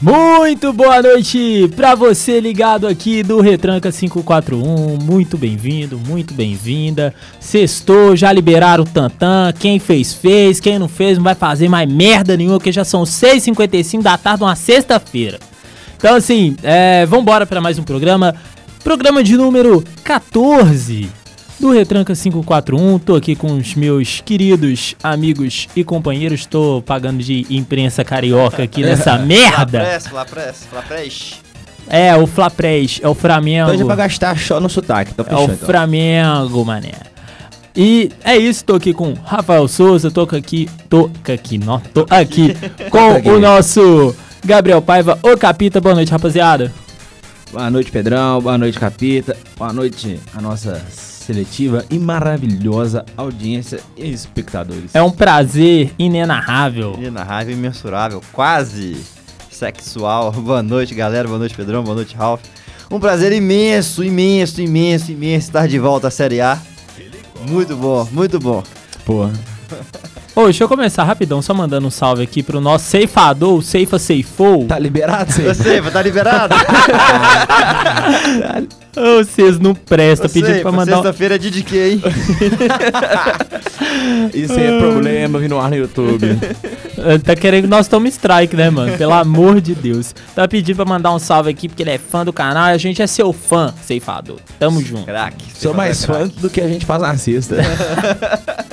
Muito boa noite pra você ligado aqui do Retranca 541. Muito bem-vindo, muito bem-vinda. Sextou, já liberaram o Tantan. Quem fez, fez. Quem não fez, não vai fazer mais merda nenhuma, porque já são 6h55 da tarde, uma sexta-feira. Então, assim, é, vambora para mais um programa. Programa de número 14 do Retranca 541. Tô aqui com os meus queridos amigos e companheiros. Tô pagando de imprensa carioca aqui nessa merda. Flapress, Flapress, Flapress. É, o Flaprés, é o Flamengo. Hoje é pra gastar só no sotaque, tá É fechando. o então. Flamengo, mané. E é isso, tô aqui com Rafael Souza, tô aqui, tô aqui, não, tô aqui com o nosso Gabriel Paiva, o Capita. Boa noite, rapaziada. Boa noite, Pedrão. Boa noite, Capita. Boa noite, a nossa seletiva e maravilhosa audiência e espectadores. É um prazer inenarrável. Raiva imensurável, quase sexual. Boa noite, galera. Boa noite, Pedrão. Boa noite, Ralph. Um prazer imenso, imenso, imenso, imenso estar de volta à Série A. Muito bom, muito bom. Porra. Ô, deixa eu começar rapidão, só mandando um salve aqui pro nosso ceifador, o Ceifa Ceifou. Tá liberado, você? Você, tá liberado? Ô, vocês não prestam, pedindo pra mandar um... Sexta-feira é de quê, hein? Isso aí é problema vir no ar no YouTube. Tá querendo que nós tomemos strike, né, mano? Pelo amor de Deus. Tá pedindo pra mandar um salve aqui, porque ele é fã do canal e a gente é seu fã, ceifador. Tamo junto. Craque. Sou mais fã do que a gente faz na sexta.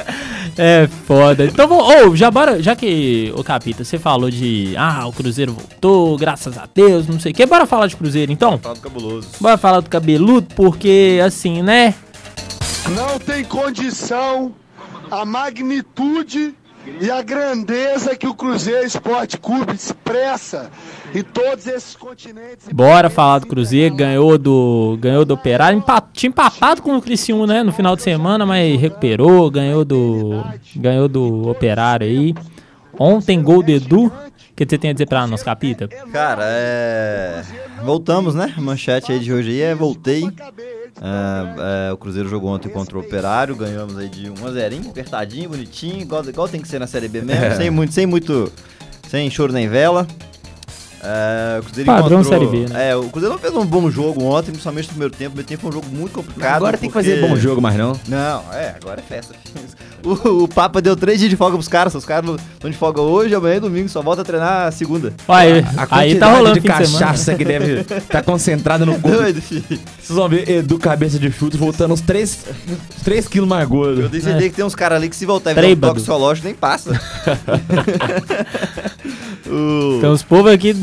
É foda. Então, vamos- ô, já bora, já que, ô Capita, você falou de, ah, o Cruzeiro voltou, graças a Deus, não sei o que, bora falar de Cruzeiro então? Fala do cabuloso. Bora falar do cabeludo, porque, assim, né, Não tem condição a magnitude e a grandeza que o Cruzeiro Esporte Clube expressa em todos esses continentes. bora falar do Cruzeiro, ganhou do, ganhou do Operário, empa- tinha empatado com o Criciúma, né, no final de semana, mas recuperou, ganhou do, ganhou do Operário aí. Ontem, gol do Edu, o que você tem a dizer pra nós, Capita? Cara, é. Voltamos, né? Manchete aí de hoje aí é voltei. É, é, o Cruzeiro jogou ontem contra o Operário, ganhamos aí de 1 a 0 apertadinho, bonitinho, igual, igual tem que ser na Série B mesmo, É. sem muito, sem muito, sem choro nem vela. É, o Cruzeiro Padrão Série B, né? É, o Cruzeiro não fez um bom jogo ontem, principalmente no primeiro tempo. O primeiro tempo foi um jogo muito complicado. Agora tem que porque- fazer bom jogo, mas não. Não, é, agora é festa. O, o Papa deu três dias de folga pros caras, os caras estão de folga hoje, amanhã e domingo, só volta a treinar segunda. Aí, A aí tá quantidade rolando de fim de semana. cachaça que deve estar concentrada no corpo. Doido, filho. Vocês vão ver Edu cabeça de chute voltando uns 3, 3 quilos mais Eu gordo. tenho certeza que tem uns caras ali que se voltar e ver um toxicológico nem passa. o... Tem uns povos aqui,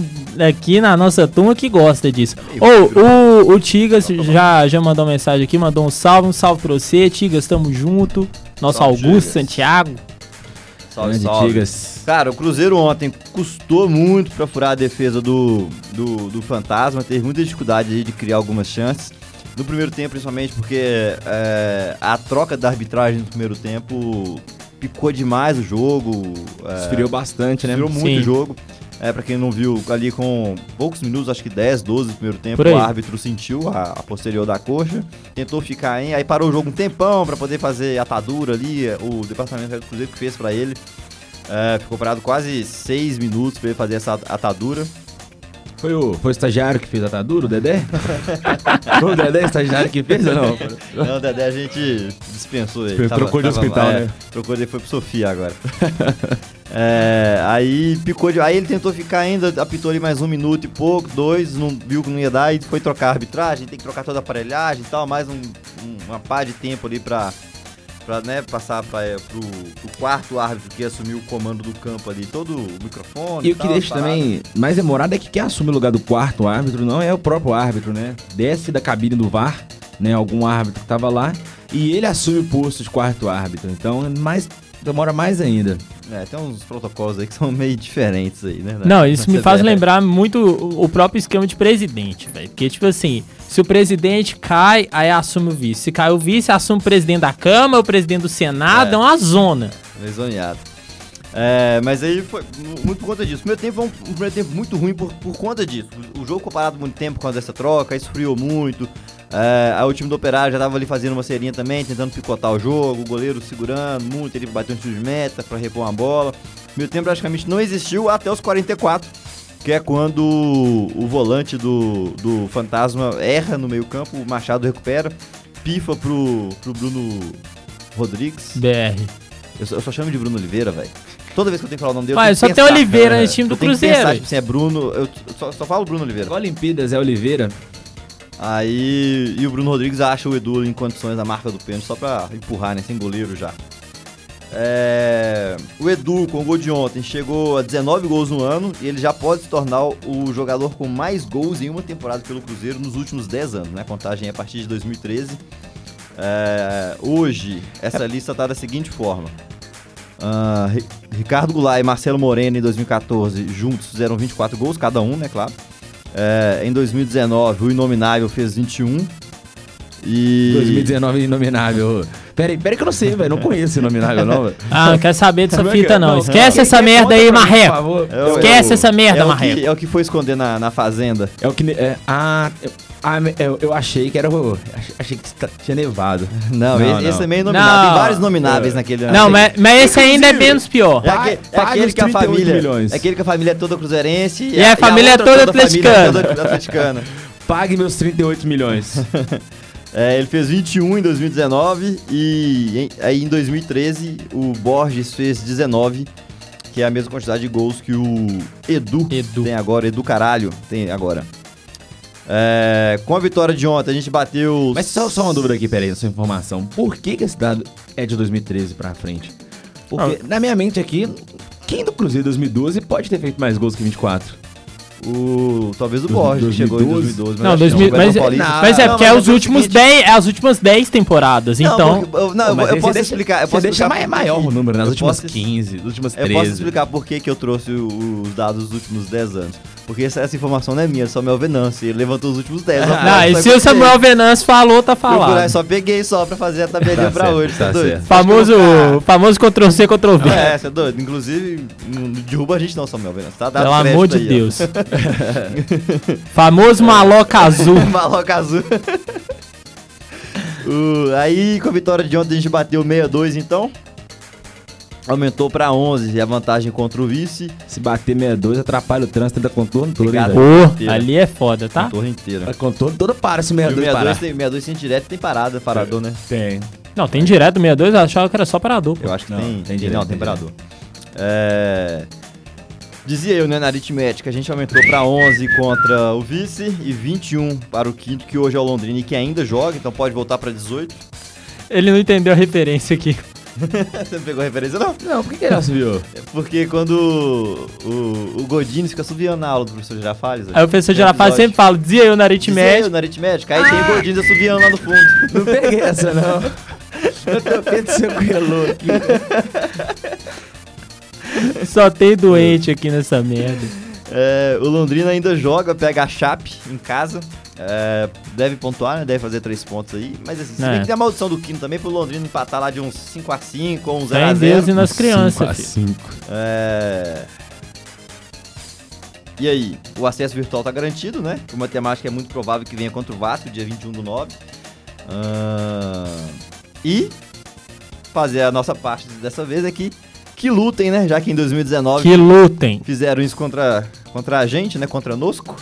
aqui na nossa turma que gosta disso. Ô, o, o Tigas já, já mandou uma mensagem aqui, mandou um salve, um salve pra você. Tigas, tamo junto. Nosso Salve, Augusto Tigas. Santiago. salve, Grande salve. Tigas. Cara, o Cruzeiro ontem custou muito pra furar a defesa do, do, do Fantasma, teve muita dificuldade de criar algumas chances. No primeiro tempo, principalmente porque é, a troca da arbitragem no primeiro tempo picou demais o jogo. é, Esfriou bastante, né? Virou muito Sim. o jogo. É, pra quem não viu, ali com poucos minutos, acho que 10, 12 do primeiro tempo, o árbitro sentiu a, a posterior da coxa, tentou ficar em, aí parou o jogo um tempão pra poder fazer atadura ali, o departamento do Cruzeiro que fez pra ele. É, ficou parado quase 6 minutos pra ele fazer essa atadura. Foi o, foi o estagiário que fez a atadura, o Dedé? foi o Dedé o estagiário que fez ou não? Não, o Dedé a gente dispensou ele. Foi- trocou de hospital, é, né? Trocou ele foi pro Sofia agora. É, aí picou de. Aí ele tentou ficar ainda, apitou ali mais um minuto e pouco, dois, não viu que não ia dar e foi trocar a arbitragem, tem que trocar toda a aparelhagem e tal, mais um, um- uma pá de tempo ali pra, pra né, passar pra, é, pro, pro quarto árbitro que assumiu o comando do campo ali, todo o microfone. E o que tal, deixa também mais demorado é que quem assume o lugar do quarto árbitro não é o próprio árbitro, né? Desce da cabine do VAR, né? Algum árbitro que tava lá, e ele assume o posto de quarto árbitro. Então, é mais, demora mais ainda. É, tem uns protocolos aí que são meio diferentes aí, né? Não, isso me faz lembrar muito o próprio esquema de presidente, velho. Porque, tipo assim, se o presidente cai, aí assume o vice. Se cai o vice, assume o presidente da Câmara, o presidente do Senado, É. é uma zona. Meio zoneado. É, mas aí foi mu- muito por conta disso. O primeiro tempo foi um, um primeiro tempo muito ruim por, por conta disso. O, jogo ficou parado muito tempo causa dessa troca, esfriou muito. É, aí o time do Operário já tava ali fazendo uma serinha também, tentando picotar o jogo, o goleiro segurando muito, ele bateu um tiro de meta pra repor uma bola. Primeiro tempo praticamente não existiu até os 44. que é quando o volante do, do Fantasma erra no meio campo, o Machado recupera, pifa pro, pro Bruno Rodrigues. BR. Eu só, eu só chamo de Bruno Oliveira, velho. Toda vez que eu tenho que falar o nome dele, eu tenho só tem. Oliveira É, nesse time do eu Cruzeiro. Pensar, tipo assim, é Bruno, eu só, só falo Bruno Oliveira. Olimpíadas é Oliveira. Aí, e o Bruno Rodrigues acha o Edu em condições da marca do pênalti, só pra empurrar, né, sem goleiro já. É, o Edu, com o gol de ontem, chegou a 19 gols no ano e ele já pode se tornar o jogador com mais gols em uma temporada pelo Cruzeiro nos últimos 10 anos, né? Contagem é a partir de 2013. É, hoje, essa lista tá da seguinte forma. Ri- Ricardo Goulart e Marcelo Moreno em 2014 juntos fizeram 24 gols, cada um, né, claro. É, em 2019, o Inominável fez 21. E. 2019 inominável. Peraí, peraí que eu não sei, velho. Não conheço esse inominável, não, velho. Ah, não quer saber dessa Como é que fita é? não. Não, Esquece essa quem merda aí, por Marreco. favor? É o- Esquece é o- essa merda, é o Marreco. é o que foi esconder na, na fazenda. É o que. ne- É, ah, eu, ah, eu, eu achei que era o. ach- Achei que tá- tinha nevado. Não, Não, esse, não. esse também é nominável. Não. Tem vários nomináveis naquele Não, mas, mas esse ainda é menos pior. É, aque- é aquele que a 38 família. milhões. É aquele que a família é toda cruzeirense. E a família é outra toda atleticana. é toda atleticana. Pague meus 38 milhões. É, ele fez 21 em 2019 e em, aí em 2013 o Borges fez 19, que é a mesma quantidade de gols que o Edu, Edu. tem agora, Edu Caralho tem agora. É, com a vitória de ontem, a gente bateu. Mas só, só uma dúvida aqui, peraí, essa informação. Por que, que esse dado é de 2013 pra frente? Porque, na minha mente aqui, quem do Cruzeiro 2012 pode ter feito mais gols que 24? O, talvez o Borges, que chegou em 2012. 2012. Não, acho que 2000, o mas, Everton Paulista- mas é Não, porque é mas os o últimos seguinte- 10, é as últimas 10 temporadas. Não, Então, porque- eu, não, Mas eu aí posso deixa- explicar. Eu posso deixa explicar maior o número, nas Eu últimas posso- 15, nas últimas Eu 13. posso explicar por que, que eu trouxe os dados dos últimos 10 anos. Porque essa, essa informação não é minha, é só meu Venâncio. Ele levantou os últimos 10. não, e se o Samuel Venâncio falou, tá falado. eu só peguei só pra fazer a tabelinha Tá pra certo, hoje, tá, tá doido? certo. Famoso, famoso Ctrl-C, Ctrl-V. É, você é doido. Inclusive, não derruba a gente não, Samuel Venâncio. Tá dado Pelo amor de aí. Deus. Famoso maloca azul. Maloca azul. O- aí, com a vitória de ontem, a gente bateu 62, então. Aumentou pra 11 e a vantagem contra o vice. Se bater 62, atrapalha o trânsito da contorno hein? Pô, ali é foda, tá? Torre inteira. A contorno toda para se E o 62 62 parar. tem, 62 tem direto tem parada, parador, né? Tem. Não, tem direto 62, eu achava que era só parador. pô. Eu acho que Não, tem, tem tem, direto, não, tem tem parador. É, Dizia eu, né, na aritmética, a gente aumentou pra 11 contra o vice e 21 para o quinto, que hoje é o Londrina e que ainda joga, então pode voltar pra 18. Ele não entendeu a referência aqui. Você não pegou a referência, não? Não, por que, que ele subiu? É Porque quando o, o, Godinho fica subindo na aula do professor Girafales... Aí o professor tem Girafales sempre fala, dizia eu na Dizia eu aritmética. na aritmética, aí tem o Godinho subindo lá no fundo. Não peguei essa, não. Eu tô Pedro seu coelho aqui. Só tem doente aqui nessa merda. É, o Londrina ainda joga, pega a Chape em casa. É, deve pontuar, né? Deve fazer três pontos aí. Mas assim, se É. bem que tem a maldição do Quino também pro Londrina empatar lá de uns 5x5 ou um Fé em Deus e 0x0. nas crianças, Cinco a filho. cinco. É... E aí, o acesso virtual tá garantido, né? O matemática é muito provável que venha contra o Vasco, dia 21 do 9. Ah, E fazer a nossa parte dessa vez aqui. Que lutem, né? Já que em 2019 Que lutem, fizeram isso contra, contra a gente, né? Contra nosco.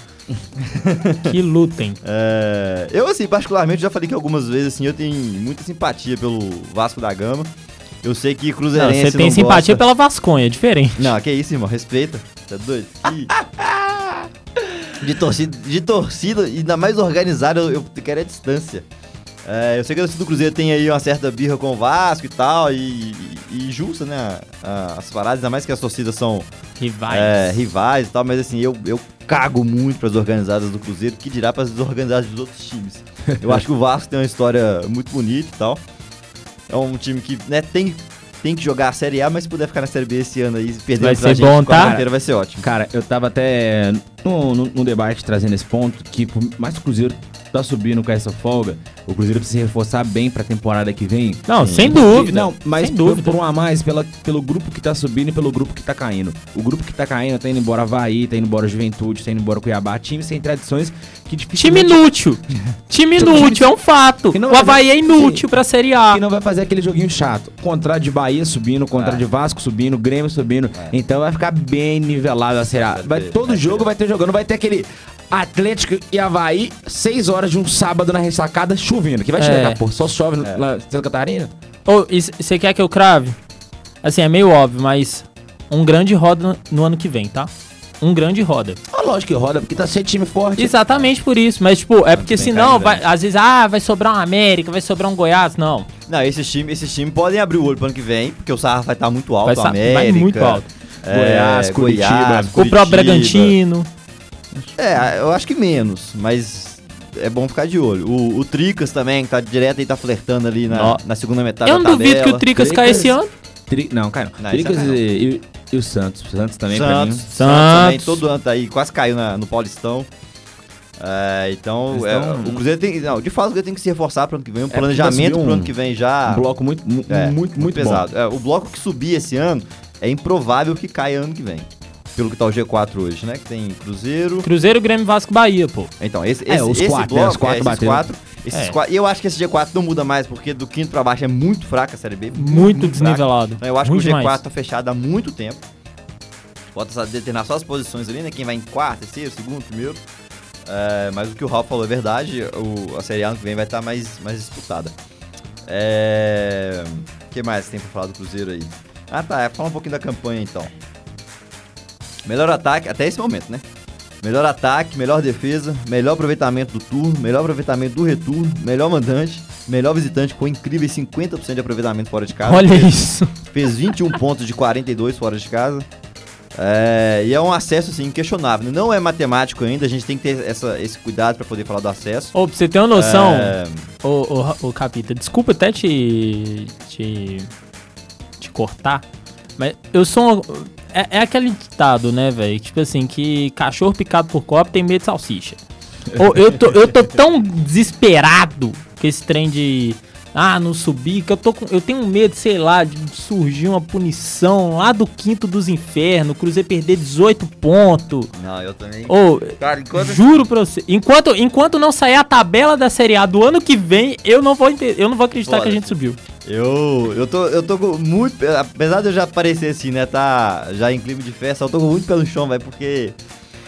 Que lutem. É, eu, assim, particularmente, já falei que algumas vezes, assim, eu tenho muita simpatia pelo Vasco da Gama. Eu sei que Não, Cruzeirense você tem não simpatia gosta. pela Vasconha, é diferente. Não, que isso, irmão, respeita. Tá doido? De torcida, de torcida, e ainda mais organizada, eu, eu quero é distância. É, eu sei que a torcida do Cruzeiro tem aí uma certa birra com o Vasco e tal, e, e, e justa, né? As paradas, ainda mais que as torcidas são Rivais. é, rivais e tal, mas assim, eu, eu cago muito pras organizadas do Cruzeiro, que dirá pras desorganizadas dos outros times. Eu acho que o Vasco tem uma história muito bonita e tal. É um time que, né, tem, tem que jogar a Série A, mas se puder ficar na Série B esse ano aí, perdendo Vai ser gente bom, tá? vai ser ótimo. Cara, eu tava até no, no, no debate trazendo esse ponto que por mais que o Cruzeiro tá subindo com essa folga, o Cruzeiro precisa se reforçar bem pra temporada que vem. Não, sem Porque- dúvida. Não, mas sem por, dúvida. por um a mais, pela, pelo grupo que tá subindo e pelo grupo que tá caindo. O grupo que tá caindo tá indo embora Havaí, tá indo embora Juventude, tá indo embora Cuiabá. Times sem tradições que Time dificilmente... inútil. Time inútil, é um fato. O Havaí dar- é inútil pra Série A. que não vai fazer aquele joguinho chato. Contra de Bahia subindo, contra de Vasco subindo, Grêmio subindo. Então vai ficar bem nivelado a Série A. Vai, ter, todo vai jogo vai ter jogando, vai ter aquele Atlético e Havaí, 6 horas de um sábado na ressacada, chovendo. Que vai É. chegar, pô, só chove lá em Santa Catarina. Ô, você quer que eu crave? Assim, é meio óbvio, mas um grande roda no ano que vem, tá? Um grande roda. Ah, lógico que roda, porque tá de time forte. Exatamente por isso. Mas, tipo, é porque senão, vai, às vezes, ah, vai sobrar um América, vai sobrar um Goiás. Não. Não, esses times, esses times podem abrir o olho pro ano que vem, porque o sarrafo vai estar muito alto, Vai, América. vai muito alto. é, Goiás, Curitiba. O próprio Bragantino. É, eu acho que menos, mas é bom ficar de olho. O, o Tricas também, que tá direto aí, tá flertando ali na, na segunda metade Eu não da tabela. duvido que o Tricas caia esse ano. Tri... Não, cai não. Não, Tricas e, e- e o Santos. O Santos também, pra mim. Santos, Santos também, Santos. todo ano tá aí, quase caiu na- no Paulistão. É, então, é, tão- o Cruzeiro tem. Não, de fato, o Cruzeiro tem que se reforçar pro ano que vem. Um É, planejamento vai subir pro um- ano que vem já. Um bloco muito, mu- é, muito, muito, pesado. É, o bloco que subir esse ano é improvável que caia ano que vem. Pelo que tá o G4 hoje, né? Que tem Cruzeiro. Cruzeiro, Grêmio, Vasco, Bahia, pô. Então, esse, É, esse, os esse quatro, né? bloco, Os quatro é, esses quatro, esses É. quatro- E eu acho que esse G4 não muda mais, porque do quinto pra baixo é muito fraca a Série B. Muito, fraca. desnivelado. Então, eu acho Muito que o G4 demais. tá fechado há muito tempo. Pode só determinar só as posições ali, né? Quem vai em quarto, terceiro, segundo, primeiro. É, mas o que o Ralf falou é verdade. O, a Série A ano que vem vai estar mais, mais disputada. É... O que mais tem pra falar do Cruzeiro aí? Ah tá, é, fala um pouquinho da campanha então. Melhor ataque, até esse momento, né? Melhor ataque, melhor defesa, melhor aproveitamento do turno, melhor aproveitamento do retorno, melhor mandante, melhor visitante com incríveis 50% de aproveitamento fora de casa. Olha Fez- isso. Fez 21 pontos de 42 fora de casa. É, e é um acesso assim inquestionável. Não é matemático ainda, a gente tem que ter essa- esse cuidado para poder falar do acesso. Ô, pra você ter uma noção, É, ô, ô, ô, Capita, desculpa até te, te. te cortar, mas eu sou. um- é, é aquele ditado, né, velho? Tipo assim, que cachorro picado por copo tem medo de salsicha. Eu, tô, eu tô tão desesperado com esse trem de. Ah, não subir, que eu, tô com, eu tenho medo, sei lá, de surgir uma punição lá do quinto dos infernos, o Cruzeiro perder 18 pontos. não, eu também. Ô, Cara, enquanto Juro pra você. Enquanto, enquanto não sair a tabela da Série A do ano que vem, eu não vou, eu não vou acreditar que a gente subiu. Eu, eu tô, eu tô muito. Apesar de eu já parecer assim, né? Tá já em clima de festa, eu tô com muito pelo chão, velho, porque.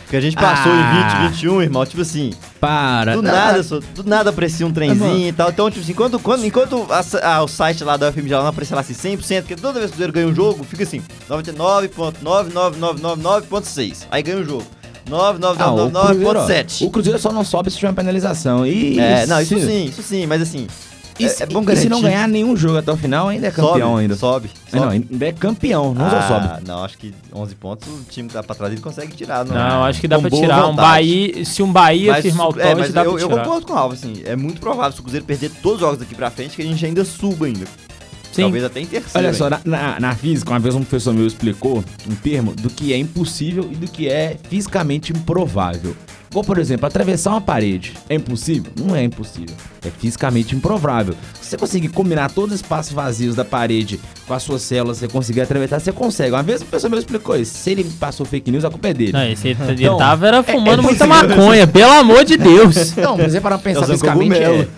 Porque a gente passou Ah. em 20, 21, irmão. Tipo assim, Para. do nada, só, do nada aparecia um trenzinho e tal. Então, tipo assim, enquanto, quando, enquanto a- a- o site lá da UFM já não aparecia lá assim 100%, porque toda vez que o Cruzeiro ganha um jogo, fica assim, 99.99999.6. Aí ganha um jogo. Ah, o 99999.7. o Cruzeiro só não sobe se tiver uma penalização. E, É, não, isso sim, isso sim, mas assim. E, é- se, é bom e se não ganhar nenhum jogo até o final, ainda é campeão sobe, ainda. Sobe. É, não, sobe. ainda é campeão, não só Ah, sobe. Não, acho que 11 pontos o time que tá pra trás ele consegue tirar. Não, acho que dá pra tirar. Um. Bahia, se um Bahia Mas, firmar o é, toque, mas dá eu, pra eu tirar. concordo com o Alves, assim, é muito provável se o Cruzeiro perder todos os jogos daqui pra frente que a gente ainda suba ainda. Sim. Talvez até em terceiro. Olha só, na, na- na física, uma vez um professor meu explicou um termo do que é impossível e do que é fisicamente improvável. Igual, por exemplo, atravessar uma parede. É impossível? Não é impossível. É fisicamente improvável. Se você conseguir combinar todos os espaços vazios da parede com as suas células, você conseguir atravessar, você consegue. Uma vez o professor meu explicou isso. Se ele passou fake news, a culpa é dele. Não, esse ele Não, tava era fumando é muita possível. maconha, pelo amor de Deus. Não, mas é para pensar fisicamente. É.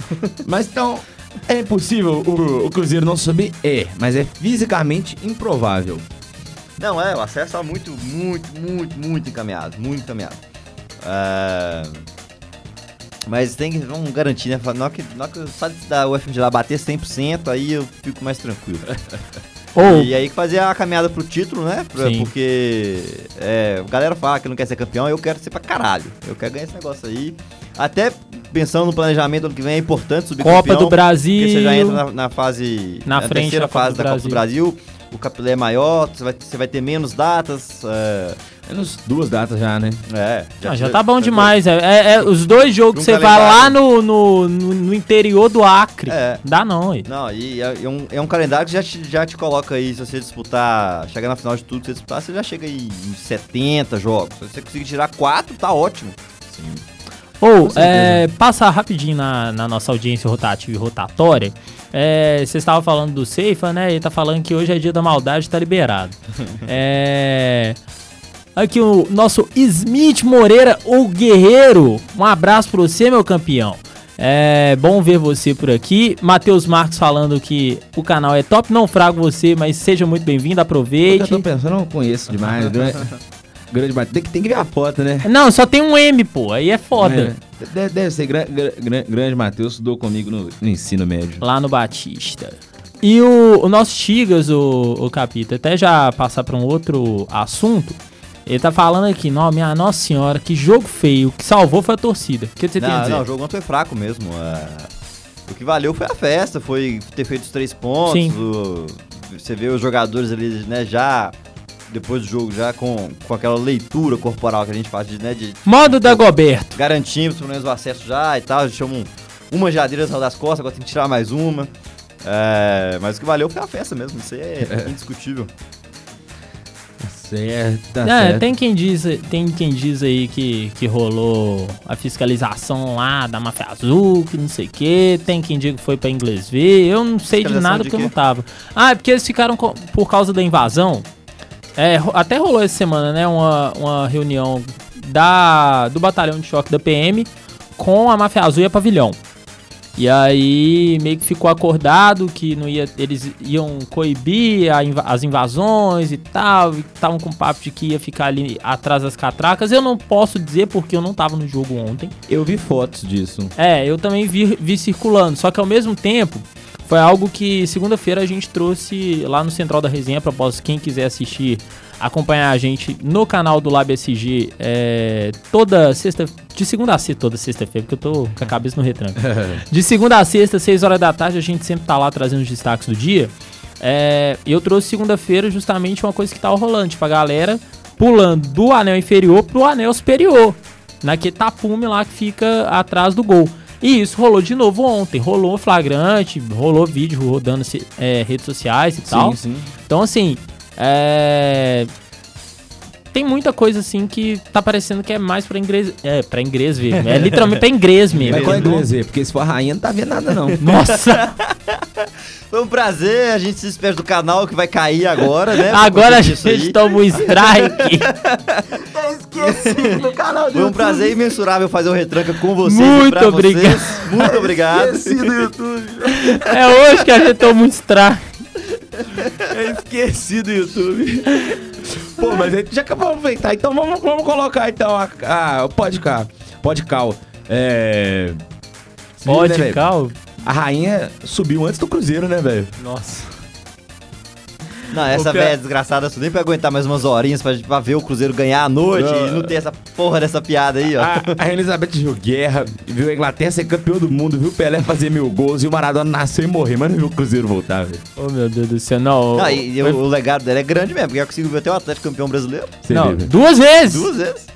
Mas então, é impossível o, o Cruzeiro não subir? É, mas é fisicamente improvável. Não, é, o acesso tá muito, muito, muito, muito encaminhado. Muito encaminhado. É, Mas tem que vamos garantir, né? Na hora que, na hora que só da UFM de lá bater 100%, aí eu fico mais tranquilo. Ou, E aí fazer a caminhada pro título, né? Pra-. Porque é, a galera fala que não quer ser campeão, eu quero ser pra caralho. Eu quero ganhar esse negócio aí. Até pensando no planejamento ano que vem, é importante subir Copa campeão. do Brasil. Porque você já entra na, na fase. Na frente terceira fase do da Copa do Brasil. O capilé é maior, você vai, você vai ter menos datas. É, Menos duas datas já, né? é, Ah, já tá bom demais. É, é- é os dois jogos que você vai lá no, no, no, interior do Acre. É. Dá não, aí. Não, e é, é um, é um calendário que já te, já te coloca aí, se você disputar, chegar na final de tudo, se você disputar, você já chega aí em 70 jogos. Se você conseguir tirar 4, tá ótimo. Ou, é, passa rapidinho na, na nossa audiência rotativa e rotatória. É, Você estava falando do Seifa, né? Ele tá falando que hoje é dia da maldade, tá liberado. é. Aqui o nosso Smith Moreira, o guerreiro. Um abraço pra você, meu campeão. É bom ver você por aqui. Matheus Marques falando que o canal é top. Não frago você, mas seja muito bem-vindo, Eu aproveite. tô pensando, eu não conheço demais. grande, grande Matheus. Tem que, tem que ver a foto, né? Não, só tem um M, pô. Aí é foda. É, deve, deve ser gran, gran- gran- grande Matheus, estudou comigo no, no ensino médio. Lá no Batista. E o, o nosso Tigas, o, o Capita, até já passar pra um outro assunto. Ele tá falando aqui, não, minha Nossa Senhora, que jogo feio. O que salvou foi a torcida. O que você tem a Não, dizer? não, o jogo ontem foi fraco mesmo. é. O que valeu foi a festa, foi ter feito os três pontos. Sim. o- Você vê os jogadores ali, né, já depois do jogo, já com, com aquela leitura corporal que a gente faz, de, né, de Modo da Goberto. garantimos pelo menos o acesso já e tal. A gente chama um, uma jadeira saiu das costas, agora tem que tirar mais uma. É, mas o que valeu foi a festa mesmo, isso aí é indiscutível. Certo, tá É, certo. tem quem diz, tem quem diz aí que, que rolou a fiscalização lá da máfia azul, que não sei o que. Tem quem diga que foi pra inglês ver. Eu não sei de nada de porque eu quê? não tava. Ah, é porque eles ficaram com- por causa da invasão. É, até rolou essa semana, né? Uma, uma reunião da, do batalhão de choque da PM com a máfia azul e a pavilhão. E aí meio que ficou acordado que não ia, eles iam coibir as invasões e tal, e estavam com papo de que ia ficar ali atrás das catracas. Eu não posso dizer porque eu não tava no jogo ontem. Eu vi fotos disso. É, eu também vi, vi circulando, só que ao mesmo tempo foi algo que segunda-feira a gente trouxe lá no Central da Resenha, a propósito, quem quiser assistir, acompanhar a gente no canal do Lab SG é, toda sexta, de segunda a sexta, toda sexta-feira, porque eu tô com a cabeça no retranco. De segunda a sexta, 6 horas da tarde, a gente sempre tá lá trazendo os destaques do dia. É, eu trouxe segunda-feira justamente uma coisa que tava rolando, tipo, a galera pulando do anel inferior pro anel superior. Naquele tapume lá que fica atrás do gol. E isso rolou de novo ontem. Rolou flagrante, rolou vídeo rodando é, redes sociais e tal. Sim, sim. Então, assim, é... Tem muita coisa, assim, que tá parecendo que é mais pra inglês... É, pra inglês mesmo. É literalmente pra inglês mesmo. Mas qual é inglês ver? Porque se for a rainha, não tá vendo nada, não. Nossa! Foi um prazer, a gente se despede do canal que vai cair agora, né? Agora a gente toma um strike. Esqueci no canal Foi um prazer imensurável fazer o retranca com vocês. Muito obrigado. Vocês. Muito obrigado. do YouTube. É hoje que a gente toma um strike. Eu esqueci do YouTube. Pô, mas a gente já acabou de aproveitar. Então vamos, vamos colocar então a, a, o podcast. Podcast. É. Pode, né, cal. A rainha subiu antes do Cruzeiro, né, velho? Nossa. Não, essa velha desgraçada só nem pra aguentar mais umas horinhas pra, pra ver o Cruzeiro ganhar à noite Não. e não ter essa porra dessa piada aí, ó. A, a Elizabeth viu guerra, viu a Inglaterra ser campeão do mundo, viu o Pelé fazer mil gols e o Maradona nascer e morrer, mas não viu o Cruzeiro voltar, velho. Oh, meu Deus do céu. Não, Não, e, e o, o legado dela é grande mesmo, porque ela conseguiu ver até o Atlético campeão brasileiro. Você não vê, velho. duas vezes. Duas vezes.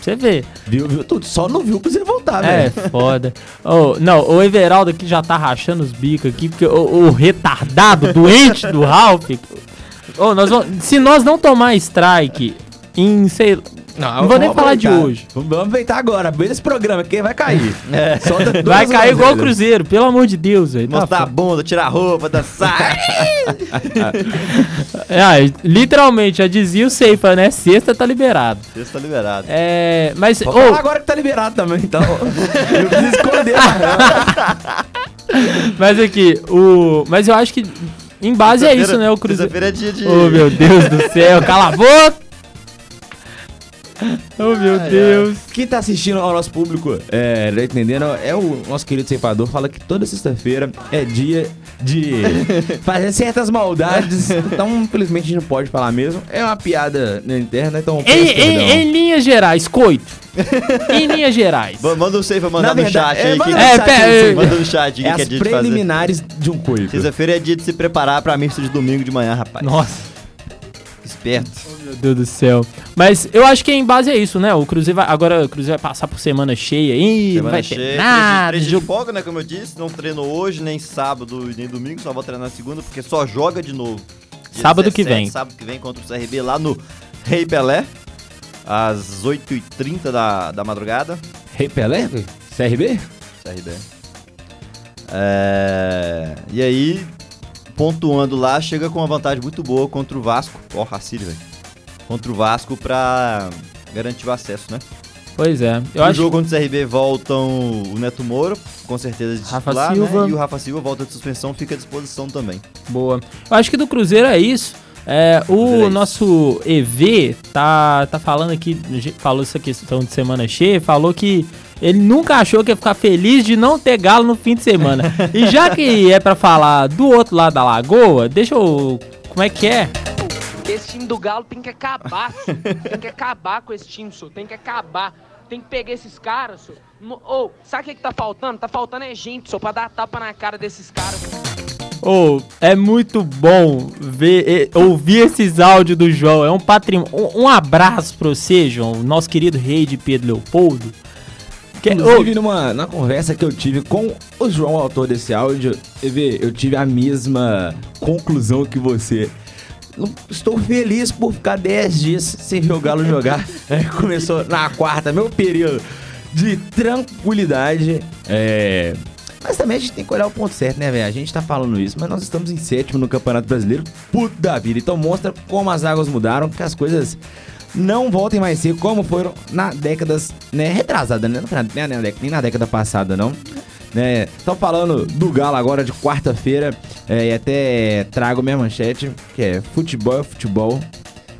Você vê. Viu, viu tudo, só não viu o Cruzeiro voltar, É, velho. foda. Oh, não, o Everaldo aqui já tá rachando os bicos aqui, porque o, o retardado, doente do Ralph. Oh, nós vamos, se nós não tomar strike em, sei Não vou nem falar de aproveitar. hoje. Vamos aproveitar agora. Esse programa, quem vai cair. Solta Vai cair igual o. Cruzeiro, pelo amor de Deus, velho. Tá Mostrar a foda. bunda, tirar a roupa, dançar. É, literalmente, já dizia o Seifa, né? Sexta tá liberado. Isso tá liberado. É, mas, Vou falar agora que tá liberado também, então. Não precisa esconder. mas aqui, o, mas eu acho que em base é isso, né? O Cruzeiro. É dia de. Oh, meu Deus do céu, cala a boca! Oh, meu Ai, ai. Deus. Quem tá assistindo ao nosso público, é, tá entendendo? É o nosso querido ceifador, fala que toda sexta-feira é dia de fazer certas maldades. Então, infelizmente, a gente não pode falar mesmo. É uma piada na interna, então. Em, em, em linhas gerais, coito. em linhas gerais. Ma- Manda o Seifa mandar no verdade, chat é, aí. manda que- É, aí, é. Manda no chat que, É que é as dia de fazer. preliminares de um coito. Sexta-feira é dia de se preparar pra missa de domingo de manhã, rapaz. Nossa, Esperto. meu Deus do céu. Mas eu acho que em base é isso, né? O Cruzeiro vai, agora o Cruzeiro vai passar por semana cheia aí, Semana vai cheia. ter nada. de jogo- folga, né? Como eu disse. Não treino hoje, nem sábado, nem domingo. Só vou treinar na segunda, porque só joga de novo. Dia Sábado que vem. Sábado que vem contra o CRB lá no Rei Pelé. Às 8h30 da, da madrugada. Rei Pelé? CRB? CRB. É, E aí, pontuando lá, chega com uma vantagem muito boa contra o Vasco. Ó, Racine, velho. Contra o Vasco pra garantir o acesso, né? Pois é. Eu no acho jogo contra o CRB voltam o Neto Moura, com certeza de Rafa titular, Silva. né? E o Rafa Silva volta de suspensão, fica à disposição também. boa. Eu acho que do Cruzeiro é isso. É, o é nosso EV tá, tá falando aqui, falou essa questão de semana cheia, falou que ele nunca achou que ia ficar feliz de não ter galo no fim de semana. e já que é pra falar do outro lado da lagoa, deixa eu. Como é que é? Esse time do Galo tem que acabar, senhor. Tem que acabar com esse time, senhor. Tem que acabar. Tem que pegar esses caras, senhor. Mo- Ô, sabe o que, que tá faltando? Tá faltando é gente, senhor, pra dar tapa na cara desses caras. Ô, é muito bom ver, ouvir esses áudios do João. É um patrimônio. Um, um abraço pra você, João, nosso querido rei de Pedro Leopoldo. Que, Inclusive, numa, na conversa que eu tive com o João, autor desse áudio, EV, eu tive a mesma conclusão que você. Estou feliz por ficar 10 dias sem ver o Galo jogar. É, começou na quarta, meu período de tranquilidade. É, Mas também a gente tem que olhar o ponto certo, né, velho? A gente tá falando isso, mas nós estamos em sétimo no Campeonato Brasileiro. Puta da vida. Então mostra como as águas mudaram, que as coisas não voltem mais ser como foram na décadas, né, retrasada, né? Nem, na década, nem na década passada, não. Né? Estão falando do Galo agora de quarta-feira é, e até trago minha manchete, que é futebol é futebol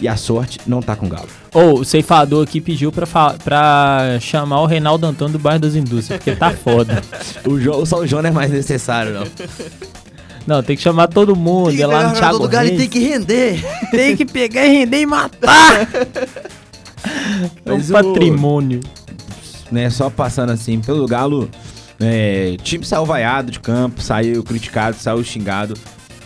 e a sorte não tá com o Galo. ô, o ceifador aqui pediu pra, pra chamar o Reinaldo Antônio do bairro das Indústrias, porque tá foda. O jo, só o João não é mais necessário, não. Não, tem que chamar todo mundo. é lá no Thiago Reis. que render. Tem que pegar e render e matar. É um Mas o- patrimônio. né, só passando assim pelo Galo, é, time saiu vaiado de campo, saiu criticado, saiu xingado,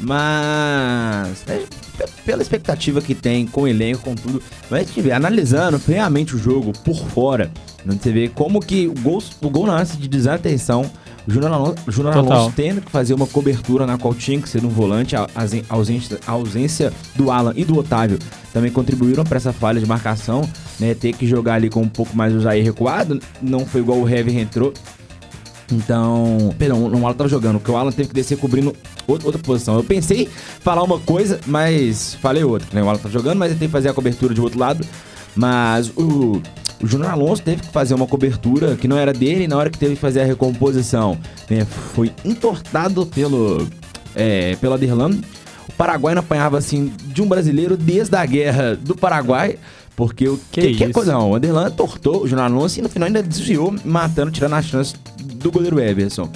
mas né, p- pela expectativa que tem com o elenco, com tudo, mas a gente vê, analisando friamente o jogo por fora, né, você vê como que o gol, o gol nasce de desatenção, Júnior Alonso, Júnior. Alonso tendo que fazer uma cobertura na qual tinha que ser um volante, a, a ausência, a ausência do Alan e do Otávio também contribuíram para essa falha de marcação, né? Ter que jogar ali com um pouco mais o Jair recuado, não foi igual o Heavy entrou. Então, perdão, o Alan tava jogando, porque o Alan teve que descer cobrindo outra, outra posição. Eu pensei falar uma coisa, mas falei outra, né? O Alan tá jogando, mas ele tem que fazer a cobertura de outro lado. Mas o, o Júnior Alonso teve que fazer uma cobertura que não era dele, na hora que teve que fazer a recomposição, né? Foi entortado pelo, é, pelo Aderlan. O Paraguai não apanhava assim de um brasileiro desde a guerra do Paraguai. Porque o Que que, que é coisa não, o Aderlan tortou o Júnior Alonso e no final ainda desviou, matando, tirando a chance do goleiro Everson.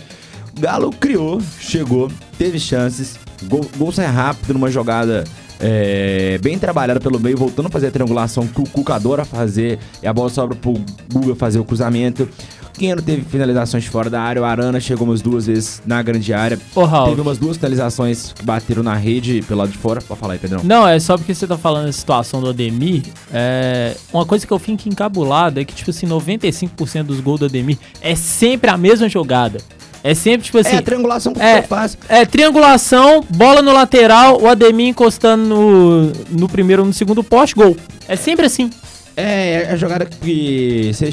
O Galo criou, chegou, teve chances, gol, gol sai rápido numa jogada é, bem trabalhada pelo meio, voltando a fazer a triangulação que o Cuca adora fazer, e a bola sobra pro Guga fazer o cruzamento. Queno teve finalizações fora da área, o Arana chegou umas duas vezes na grande área. Ô, Ralf. Teve umas duas finalizações que bateram na rede pelo lado de fora. Pode falar aí, Pedrão. Não, é só porque você tá falando da situação do Ademir. É, uma coisa que eu fico encabulado é que, tipo assim, 95% dos gols do Ademir é sempre a mesma jogada. É sempre, tipo assim. é triangulação que é, faço. é triangulação, bola no lateral, o Ademir encostando no, no primeiro ou no segundo poste, gol. É sempre assim. É, é a jogada que você,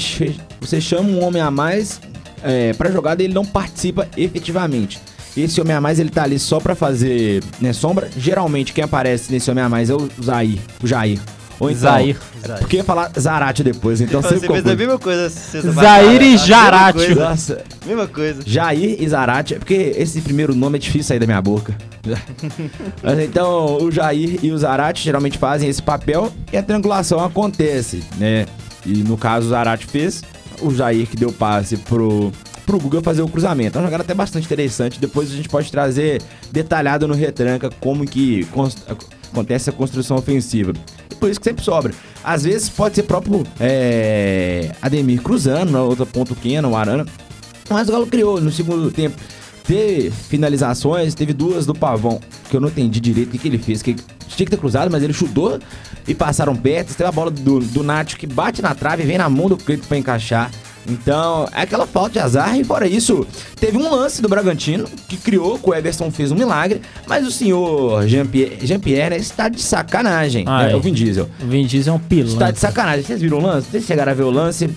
você chama um homem a mais é, pra jogada e ele não participa efetivamente. Esse homem a mais ele tá ali só pra fazer né, sombra. Geralmente quem aparece nesse homem a mais é o Zair, o Jair. Ou então, Zair. Zair. Porque ia falar Zarate depois, então Você sempre fez a mesma coisa. passada, e a mesma coisa, Nossa, Mesma coisa. Jair e Zarate, é porque esse primeiro nome é difícil sair da minha boca. Mas então, o Jair e o Zarate geralmente fazem esse papel e a triangulação acontece, né? E no caso, o Zarate fez, o Jair que deu passe pro, pro Guga fazer o cruzamento. É uma jogada até bastante interessante. Depois a gente pode trazer detalhado no retranca como que cons- acontece a construção ofensiva. E por isso que sempre sobra. Às vezes pode ser próprio é, Ademir cruzando, na outra ponta o Keno, o Arana. Mas o Galo criou no segundo tempo. Teve finalizações, teve duas do Pavão, que eu não entendi direito o que, que ele fez. Que tinha que ter cruzado, mas ele chutou e passaram perto. Teve a bola do, do Nacho que bate na trave vem na mão do Cleito pra encaixar. Então, é aquela falta de azar. E fora isso, teve um lance do Bragantino que criou, que o Everson fez um milagre. Mas o senhor Jean-Pierre Jean né, está de sacanagem. Ah, né? é. O Vin Diesel. O Vin Diesel é um Está pilantra. de sacanagem. Vocês viram o lance? Vocês chegaram a ver o lance?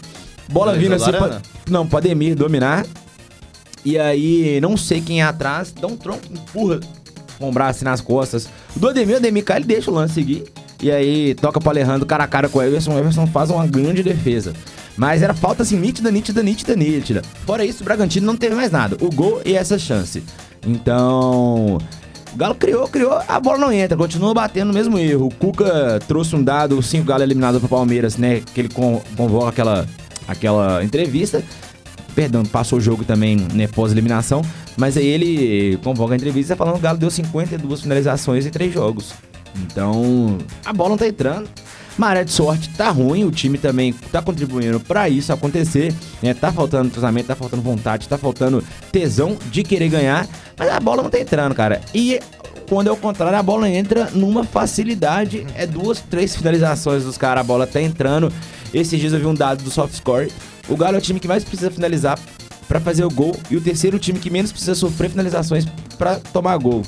Bola vindo assim pra, Arana? não, pra Ademir dominar. E aí, não sei quem é atrás, dá um tronco, empurra com o braço assim nas costas. Do Ademir, o Ademir cai, ele deixa o lance seguir. E aí, toca pro Alejandro cara a cara com o Everson. O Everson faz uma grande defesa. Mas era falta assim, nítida, nítida, nítida, nítida. Fora isso, o Bragantino não teve mais nada. O gol e essa chance. Então. O Galo criou, criou, a bola não entra, continua batendo no mesmo erro. O Cuca trouxe um dado, os cinco Galo eliminados pro Palmeiras, né? Que ele con- convoca aquela, aquela entrevista. Perdão, passou o jogo também, né, pós-eliminação. Mas aí ele convoca a entrevista falando que o Galo deu 52 finalizações em três jogos. Então, a bola não tá entrando. Maré de sorte tá ruim, o time também tá contribuindo pra isso acontecer, né? Tá faltando treinamento, tá faltando vontade, tá faltando tesão de querer ganhar, mas a bola não tá entrando, cara. E quando é o contrário, a bola entra numa facilidade, é duas, três finalizações dos caras, a bola tá entrando. Esses dias eu vi um dado do soft score. O Galo é o time que mais precisa finalizar pra fazer o gol e o terceiro time que menos precisa sofrer finalizações pra tomar gol.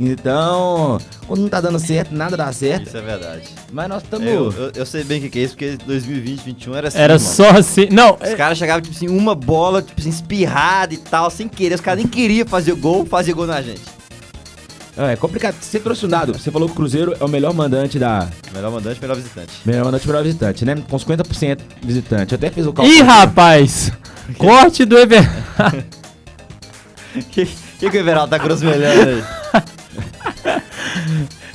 Então, quando não tá dando certo, nada dá certo. Isso é verdade. Mas nós estamos. Eu, eu, eu sei bem o que, que é isso, porque 2020, 2021 era assim. Era mano. só assim. Não, Os caras chegavam, tipo assim, uma bola, tipo assim, espirrada e tal, sem querer. Os caras nem queriam fazer o gol, fazer gol na gente. É complicado. Você trouxe um dado. Você falou que o Cruzeiro é o melhor mandante da. Melhor mandante, melhor visitante. Melhor mandante, melhor visitante, né? Com 50% visitante. Eu até fiz o cálculo. Ih, rapaz! Corte do Ever. O que, que, que o Everaldo tá grosmelhando aí?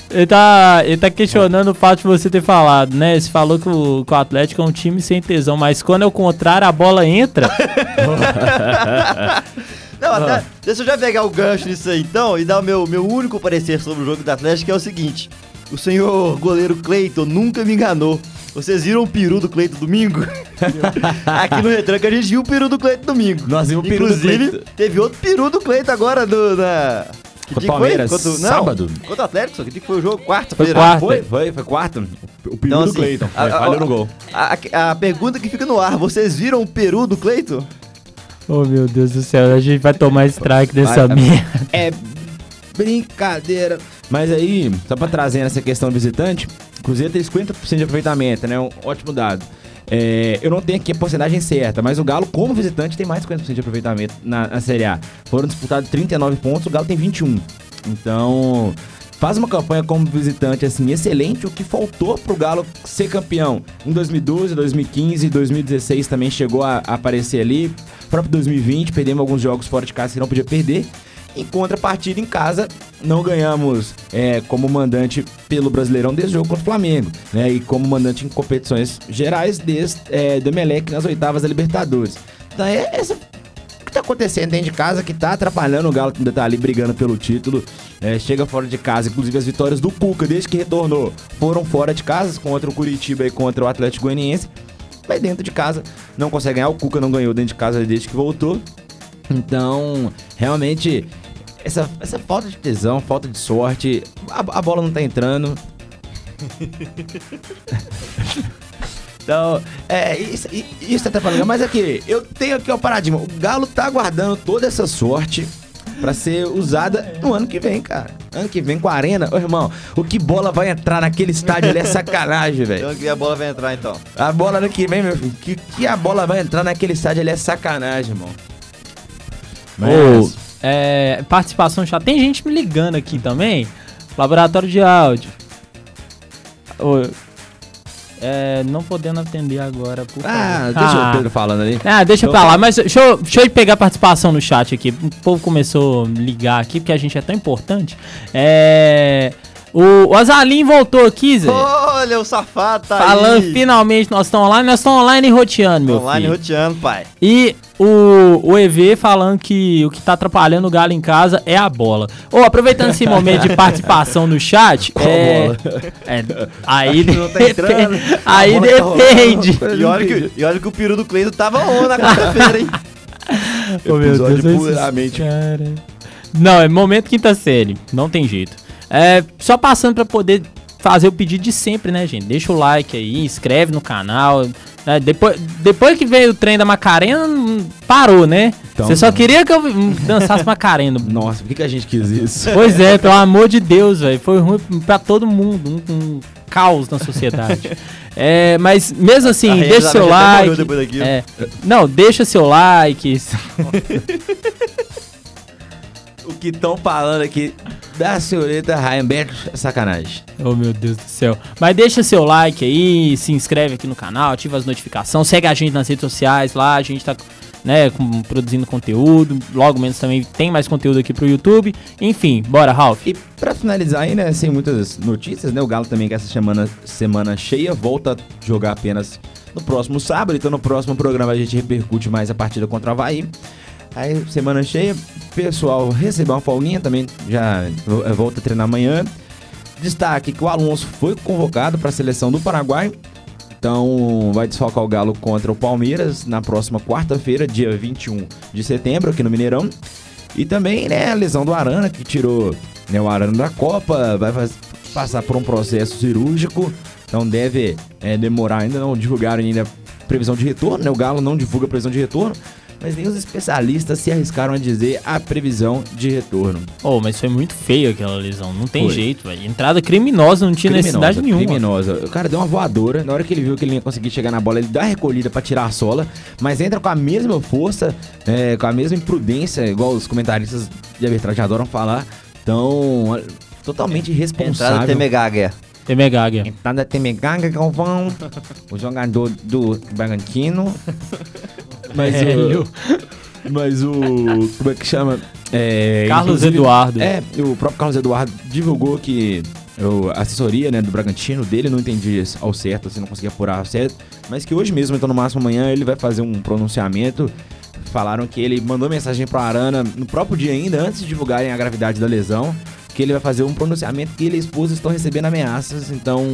Ele tá, ele tá questionando o fato de você ter falado, né? Você falou que o, que o Atlético é um time sem tesão, mas quando é o contrário, a bola entra. Não, até, deixa eu já pegar o gancho nisso aí então e dar o meu, meu único parecer sobre o jogo do Atlético, que é o seguinte. O senhor goleiro Cleiton nunca me enganou. Vocês viram o peru do Cleiton domingo? Aqui no Retranca a gente viu o peru do Cleiton domingo. Nós vimos o peru do Inclusive, Cleiton. teve outro peru do Cleiton agora do, na... Que dia que Palmeiras, Contra, não, sábado. Contra o Atlético, que dia que foi o jogo? Quarta-feira. Foi quarta. Foi, foi, foi quarto. O peru Então, do assim, Cleiton. falhou no gol. A, a- a pergunta que fica no ar, vocês viram o peru do Cleiton? oh, meu Deus do céu, a gente vai tomar strike dessa Vai, merda. É brincadeira. Mas aí, só pra trazer essa questão visitante, o Cruzeiro tem 50% de aproveitamento, né? Um ótimo dado. É, eu não tenho aqui a porcentagem certa, mas o Galo, como visitante, tem mais de 50% de aproveitamento na, na Série A. Foram disputados 39 pontos, o Galo tem 21. Então, faz uma campanha como visitante, assim, excelente. O que faltou pro Galo ser campeão em 2012, 2015, 2016 também chegou a, a aparecer ali. Próprio 2020, perdemos alguns jogos fora de casa que não podia perder. Em contrapartida, em casa, não ganhamos é, como mandante pelo Brasileirão desde o jogo contra o Flamengo, né? E como mandante em competições gerais desde é, do Emelec nas oitavas da Libertadores. Então é essa que tá acontecendo dentro de casa que tá atrapalhando o Galo que ainda tá ali brigando pelo título. É, chega fora de casa, inclusive as vitórias do Cuca desde que retornou foram fora de casa contra o Curitiba e contra o Atlético Goianiense. Mas dentro de casa não consegue ganhar. O Cuca não ganhou dentro de casa desde que voltou. Então, realmente, essa, essa falta de tesão, falta de sorte, a, a bola não tá entrando. Então, é, isso, isso tá atrapalhando. Mas aqui, eu tenho aqui o paradigma. O Galo tá guardando toda essa sorte pra ser usada no ano que vem, cara. Ano que vem com a Arena. Ô, irmão, o que bola vai entrar naquele estádio ali é sacanagem, velho. Então que a bola vai entrar então. A bola ano que vem, meu filho. Que, que a bola vai entrar naquele estádio ali é sacanagem, irmão. Ô, é, participação chata. Tem gente me ligando aqui também. Laboratório de áudio. Ô, é, não podendo atender agora, por Ah, favor. deixa Ah. o Pedro falando ali. Ah, deixa Então pra tá. lá, mas deixa eu, deixa eu pegar a participação no chat aqui. O povo começou a ligar aqui, porque a gente é tão importante. É. O, o Azalim voltou aqui, Zé. Olha, o safado tá Falando aí. finalmente, nós estamos online, nós estamos online roteando, meu Online filho. roteando, pai. E o, o EV falando que o que tá atrapalhando o Galo em casa é a bola. Ô, aproveitando esse momento de participação no chat, Qual é, bola? é, aí, tá entrando. depende, aí tá depende. E olha, que, e olha que o peru do Cleiton tava on na quarta-feira, hein? Ô, meu Deus, puramente- Cara. Não, é momento quinta série. Não tem jeito. É, só passando pra poder fazer o pedido de sempre, né, gente? Deixa o like aí, inscreve no canal. né? Depois, depois que veio o trem da Macarena, parou, né? Então, Você só queria que eu hum, dançasse Macarena. Nossa, por que, que a gente quis isso? Pois é, pelo amor de Deus, velho. Foi ruim pra todo mundo. Um, um caos na sociedade. É, mas mesmo assim, A deixa seu like. É, não, deixa seu like. O que estão falando aqui da senhorita Heimberg é sacanagem. Oh, meu Deus do céu. Mas deixa seu like aí, se inscreve aqui no canal, ativa as notificações, segue a gente nas redes sociais lá, a gente tá né, com- produzindo conteúdo, logo menos também tem mais conteúdo aqui pro YouTube. Enfim, bora, Ralph. E pra finalizar aí, né, sem muitas notícias, né, o Galo também que essa semana, semana cheia volta a jogar apenas no próximo sábado, então no próximo programa a gente repercute mais a partida contra o Havaí. Aí, semana cheia, pessoal recebeu uma folguinha também, já eh, volta a treinar amanhã. Destaque que o Alonso foi convocado para a seleção do Paraguai, então vai desfalcar o Galo contra o Palmeiras na próxima quarta-feira, dia 21 de setembro, aqui no Mineirão. E também, né, a lesão do Arana, que tirou né, o Arana da Copa, vai passar por um processo cirúrgico, então deve é, demorar, ainda não divulgaram ainda previsão de retorno, né, o Galo não divulga previsão de retorno, mas nem os especialistas se arriscaram a dizer a previsão de retorno. Oh, mas foi muito feio aquela lesão, não tem Foi. jeito, velho. Entrada criminosa, não tinha necessidade nenhuma. Criminosa. O cara deu uma voadora. Na hora que ele viu que ele não ia conseguir chegar na bola, ele dá a recolhida pra tirar a sola, mas entra com a mesma força, é, com a mesma imprudência, igual os comentaristas de arbitragem adoram falar. Então, totalmente irresponsável. Entrada Temegaga. Temegaga. Entrada Temegaga Galvão, o jogador do Bragantino. Mas Velho. o. Mas o. Como é que chama? É, Carlos Eduardo. É, o próprio Carlos Eduardo divulgou que a assessoria né, do Bragantino dele não entendia ao certo, assim, não conseguia apurar ao certo, mas que hoje mesmo, então no máximo amanhã, ele vai fazer um pronunciamento. Falaram que ele mandou mensagem pro Arana no próprio dia ainda, antes de divulgarem a gravidade da lesão, que ele vai fazer um pronunciamento que ele e a esposa estão recebendo ameaças, então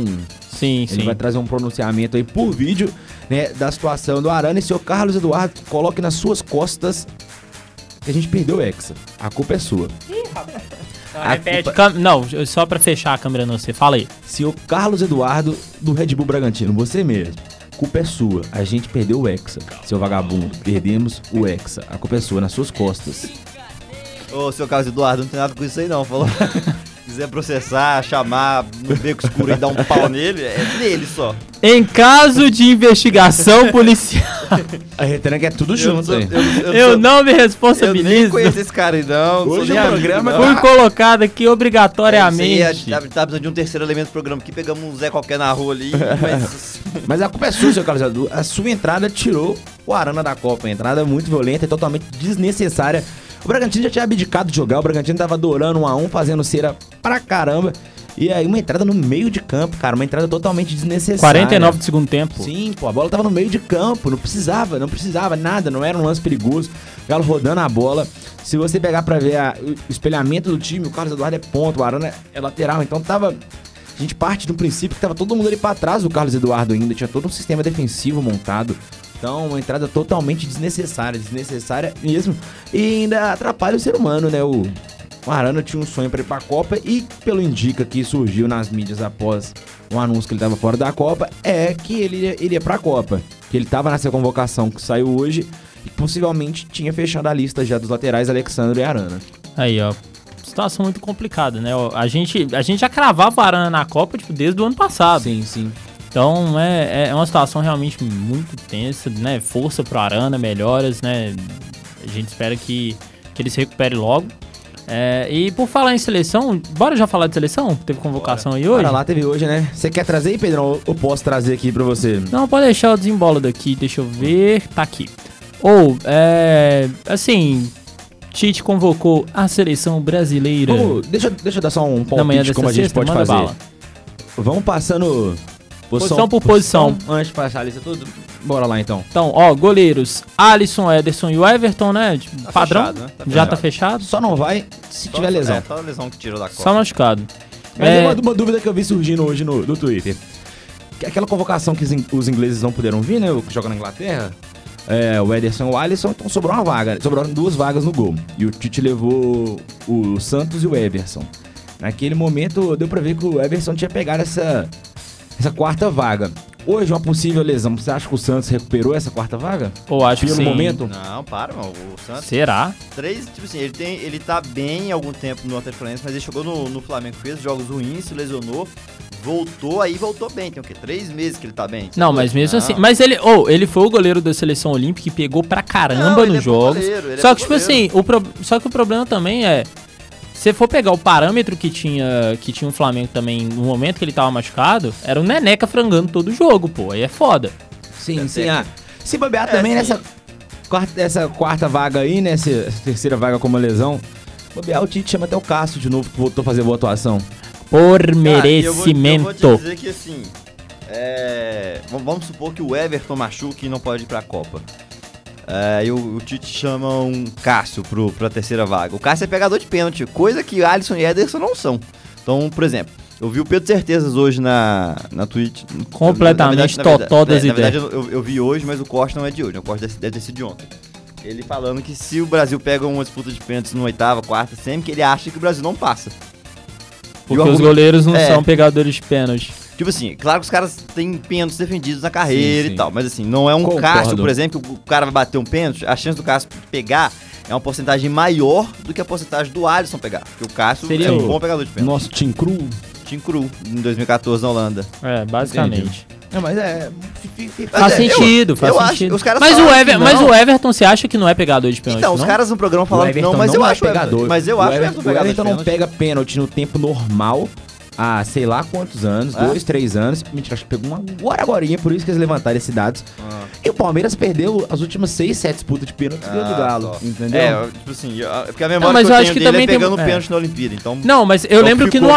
Sim, ele sim. vai trazer um pronunciamento aí por vídeo, né, da situação do Arana. E senhor Carlos Eduardo, coloque nas suas costas que a gente perdeu o Hexa. A culpa é sua. Ah, repete. cam- Não, só pra fechar a câmera no você, fala aí. Senhor Carlos Eduardo do Red Bull Bragantino, você mesmo. A culpa é sua. A gente perdeu o Hexa. Seu vagabundo, perdemos o Hexa. A culpa é sua, nas suas costas. Ô, seu Carlos Eduardo, não tem nada com isso aí não. Falou. Quiser processar, chamar no beco escuro e dar um pau nele, é nele só. Em caso de investigação policial, A retranca é tudo Eu, junto, sou- hein? eu, eu, eu sou- não me eu nem responsabilizo. conheço esse cara aí não. Hoje o amigo, programa não. Fui colocado aqui É, obrigatoriamente. tá, tá precisando de um terceiro elemento do programa aqui, pegamos um Zé qualquer na rua ali, mas... Mas a culpa é sua, seu Carlos Eduardo. A sua entrada tirou o Arana da Copa. A entrada muito violenta e totalmente desnecessária. O Bragantino já tinha abdicado de jogar. O Bragantino tava adorando um a um, fazendo cera pra caramba. E aí uma entrada no meio de campo, cara. Uma entrada totalmente desnecessária. 49 do segundo tempo. Sim, pô, a bola tava no meio de campo, não precisava, não precisava nada, não era um lance perigoso. Galo rodando a bola. Se você pegar pra ver a- o espelhamento do time, o Carlos Eduardo é ponto, o Arana é lateral, então tava. A gente parte do princípio que tava todo mundo ali pra trás do Carlos Eduardo ainda, tinha todo um sistema defensivo montado. Então, uma entrada totalmente desnecessária, desnecessária mesmo. E ainda atrapalha o ser humano, né? O, o Arana tinha um sonho para ir pra Copa e, pelo indica que surgiu nas mídias após o anúncio que ele estava fora da Copa, é que ele iria, iria pra Copa. Que ele estava nessa convocação que saiu hoje e possivelmente tinha fechado a lista já dos laterais Alexandre e Arana. Aí, ó. Situação muito complicada, né? A gente, a gente já cravava a Arana na Copa, tipo, desde o ano passado. Sim, sim. Então é, é uma situação realmente muito tensa, né? Força pro Arana, melhoras, né? A gente espera que, que ele se recupere logo. É, e por falar em seleção, bora já falar de seleção? Teve convocação aí hoje? Bora lá, teve hoje, né? Você quer trazer aí, Pedrão? Eu posso trazer aqui pra você? Não, pode deixar eu desembola daqui, deixa eu ver. Tá aqui. Ou, é. Assim, Tite convocou a seleção brasileira. Vamos- deixa, eu- deixa eu dar só um palpite como a gente pode fazer. bala. Vamos passando... Posição por posição. Antes de passar a lista tudo. Bora lá, então. Então, ó, goleiros: Alisson, Ederson e o Everton, né? Tá padrão. fechado, né? Tá já tá fechado. Só não vai se Só- tiver lesão. É, só lesão que tirou da Copa. Só machucado. Mas É, uma, uma dúvida que eu vi surgindo hoje no, no Twitter. Que Aquela convocação que os, in- os ingleses não puderam vir, né? O que joga na Inglaterra. É, o Ederson e o Alisson, então sobrou uma vaga. Sobraram duas vagas no gol. E o Tite levou o Santos e o Everson. Naquele momento, deu pra ver que o Everson tinha pegado essa, essa quarta vaga. Hoje, uma possível lesão. Você acha que o Santos recuperou essa quarta vaga? ou acho que Pelo sim. momento? Não, para, mano. O Santos. Será? Três, tipo assim, ele, tem, ele tá bem há algum tempo no Atlético Paranaense, mas ele chegou no, no Flamengo, fez jogos ruins, se lesionou, voltou aí, voltou bem. Tem o quê? Três meses que ele tá bem. Não, mas mesmo Não. assim. Mas ele, oh, ele foi o goleiro da seleção olímpica e pegou pra caramba Não, ele nos é jogos. goleiro, ele é só bom que, tipo goleiro. assim, o pro- só que o problema também é. Se você for pegar o parâmetro que tinha, que tinha o Flamengo também no momento que ele tava machucado, era o Neneca frangando todo o jogo, pô. Aí é foda. Sim, sim. Ah, se bobear É, também sim. nessa quarta, essa quarta vaga aí, né? Essa, terceira vaga com uma lesão. Bobear, o Tite chama até o Cássio de novo, que voltou a fazer boa atuação. Por Cara, eu vou- merecimento. Eu vou, dizer que assim. é, vamos supor que o Everton machuque e não pode ir pra Copa. É, e o, o Tite chama um Cássio pro, pra terceira vaga. O Cássio é pegador de pênalti, coisa que Alisson e Ederson não são. Então, por exemplo, eu vi o Pedro Certezas hoje na, na Twitch. Completamente Na verdade- totó das na verdade, ideias. eu, eu vi hoje, mas o corte não é de hoje. O corte deve, ter sido de ontem. Ele falando que se o Brasil pega uma disputa de pênaltis no oitava, quarta, sempre que ele acha que o Brasil não passa. Porque os goleiros não é. são pegadores de pênalti. Tipo assim, claro que os caras têm pênaltis defendidos na carreira Sim, sim. e tal, mas assim, não é um Concordo. Cássio, por exemplo, que o cara vai bater um pênalti, a chance do Cássio pegar é uma porcentagem maior do que a porcentagem do Alisson pegar. Porque o Cássio Seria é um bom pegador de pênalti. Nosso Tim Cru. Tim Cru, em 2014 na Holanda. É, basicamente. Não, mas é. Faz Mas é, eu- sentido, faz eu sentido. os caras mas, o Ever, mas não. o Everton, você acha que não é pegador de pênalti? Então, os não? caras no programa falaram que não, mas não eu é acho pegador. Mas eu o acho o Everton, o Everton não pênalti. pega pênalti no tempo normal há sei lá quantos anos, É? dois, três anos. Mentira, acho que pegou uma agora, agorinha, por isso que eles levantaram esses dados. Ah. E o Palmeiras perdeu as últimas seis, sete disputas de pênalti do Ah, Galo, só. entendeu? É, tipo assim, eu- porque a memória Não, mas que eu, eu tenho acho que dele também é tem- pegando é. pênalti na Olimpíada, então... Não, mas eu Então lembro que no,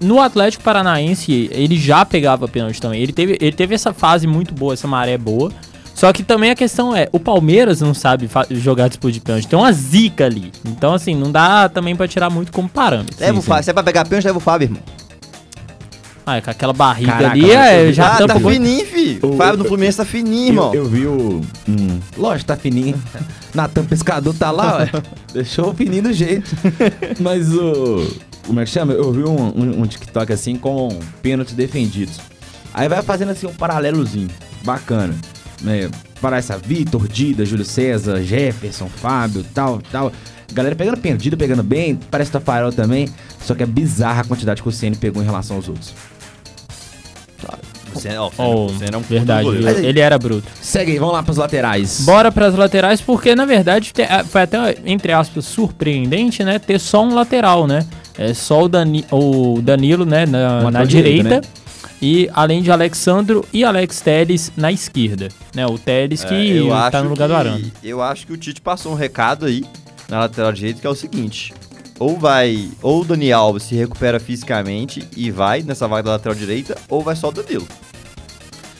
no Atlético Paranaense ele já pegava pênalti também. Ele teve, ele teve essa fase muito boa, essa maré boa. Só que também a questão é, o Palmeiras não sabe jogar disputa de pênalti. Tem uma zica ali. Então, assim, não dá também pra tirar muito como parâmetro. Leva o sim. Fábio, se é pra pegar pênalti, leva o Fábio, irmão. Ah, com aquela barriga Caraca, ali, mas é, eu- já ah, tampa tá fininho, fi. O Fábio no eu- Fluminense tá fininho, Eu, irmão. eu vi o. Hum, lógico, tá fininho. Natan Pescador tá lá, ué. Deixou o fininho do jeito. Mas o. Como é que chama? Eu vi um, um- um TikTok assim com pênaltis defendidos. Aí vai fazendo assim um paralelozinho. Bacana. Né? Parece a Vitor, Dida, Júlio César, Jefferson, Fábio, tal, tal. Galera pegando pênalti, Dida pegando bem, parece o Tafarel também. Só que é bizarra a quantidade que o Ceni pegou em relação aos outros. Você, ó, Oh, você era um verdade, goleiro. ele, ele era bruto. Segue aí, vamos lá pros laterais. Bora pras laterais, porque na verdade ah, foi até, entre aspas, surpreendente, né? Ter só um lateral, né? É só o, Dani, o Danilo, né? Na, na direita. direito, né? E além de Alexandro e Alex Teles na esquerda. Né? O Teles É, que eu tá no lugar do que- Arana. Eu acho que o Tite passou um recado aí na lateral direita que é o seguinte: ou vai, ou o Dani Alves se recupera fisicamente e vai nessa vaga da lateral direita, ou vai só o Danilo.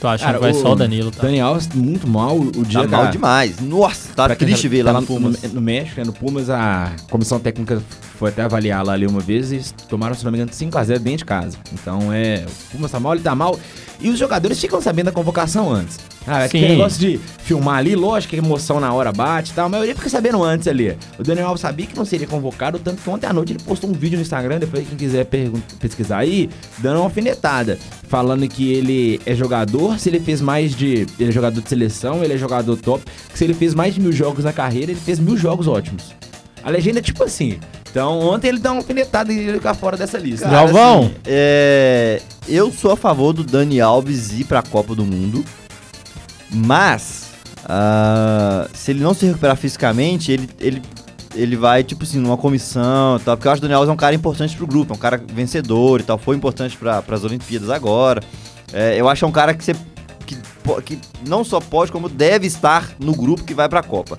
Tu acha Cara, que vai o só o Danilo, tá? Daniel Alves muito mal o dia Tá mal cara, demais. Nossa, tá pra quem triste tá- ver tá lá no Pumas. No, no México, né, no Pumas, a comissão técnica foi até avaliar lá ali uma vez e tomaram, se não me engano, 5x0 dentro de casa. Então é. O Pumas tá mal, ele tá mal. E os jogadores ficam sabendo da convocação antes. Ah, aquele Sim. negócio de filmar ali, lógico que a emoção na hora bate e tal. A maioria fica sabendo antes ali. O Daniel Alves sabia que não seria convocado, tanto que ontem à noite ele postou um vídeo no Instagram, depois quem quiser pesquisar aí, dando uma alfinetada. Falando que ele é jogador, se ele fez mais de. Ele é jogador de seleção, ele é jogador top. Que se ele fez mais de mil jogos na carreira, ele fez mil jogos ótimos. A legenda é tipo assim. Então ontem ele dá uma alfinetada e ele fica fora dessa lista. Galvão. assim, é, eu sou a favor do Dani Alves ir pra Copa do Mundo, mas ah, se ele não se recuperar fisicamente, ele, ele, ele vai, tipo assim, numa comissão e tal, porque eu acho que o Dani Alves é um cara importante pro grupo, é um cara vencedor e tal, foi importante para as Olimpíadas agora. É, eu acho que é um cara que você que, que não só pode, como deve estar no grupo que vai pra Copa.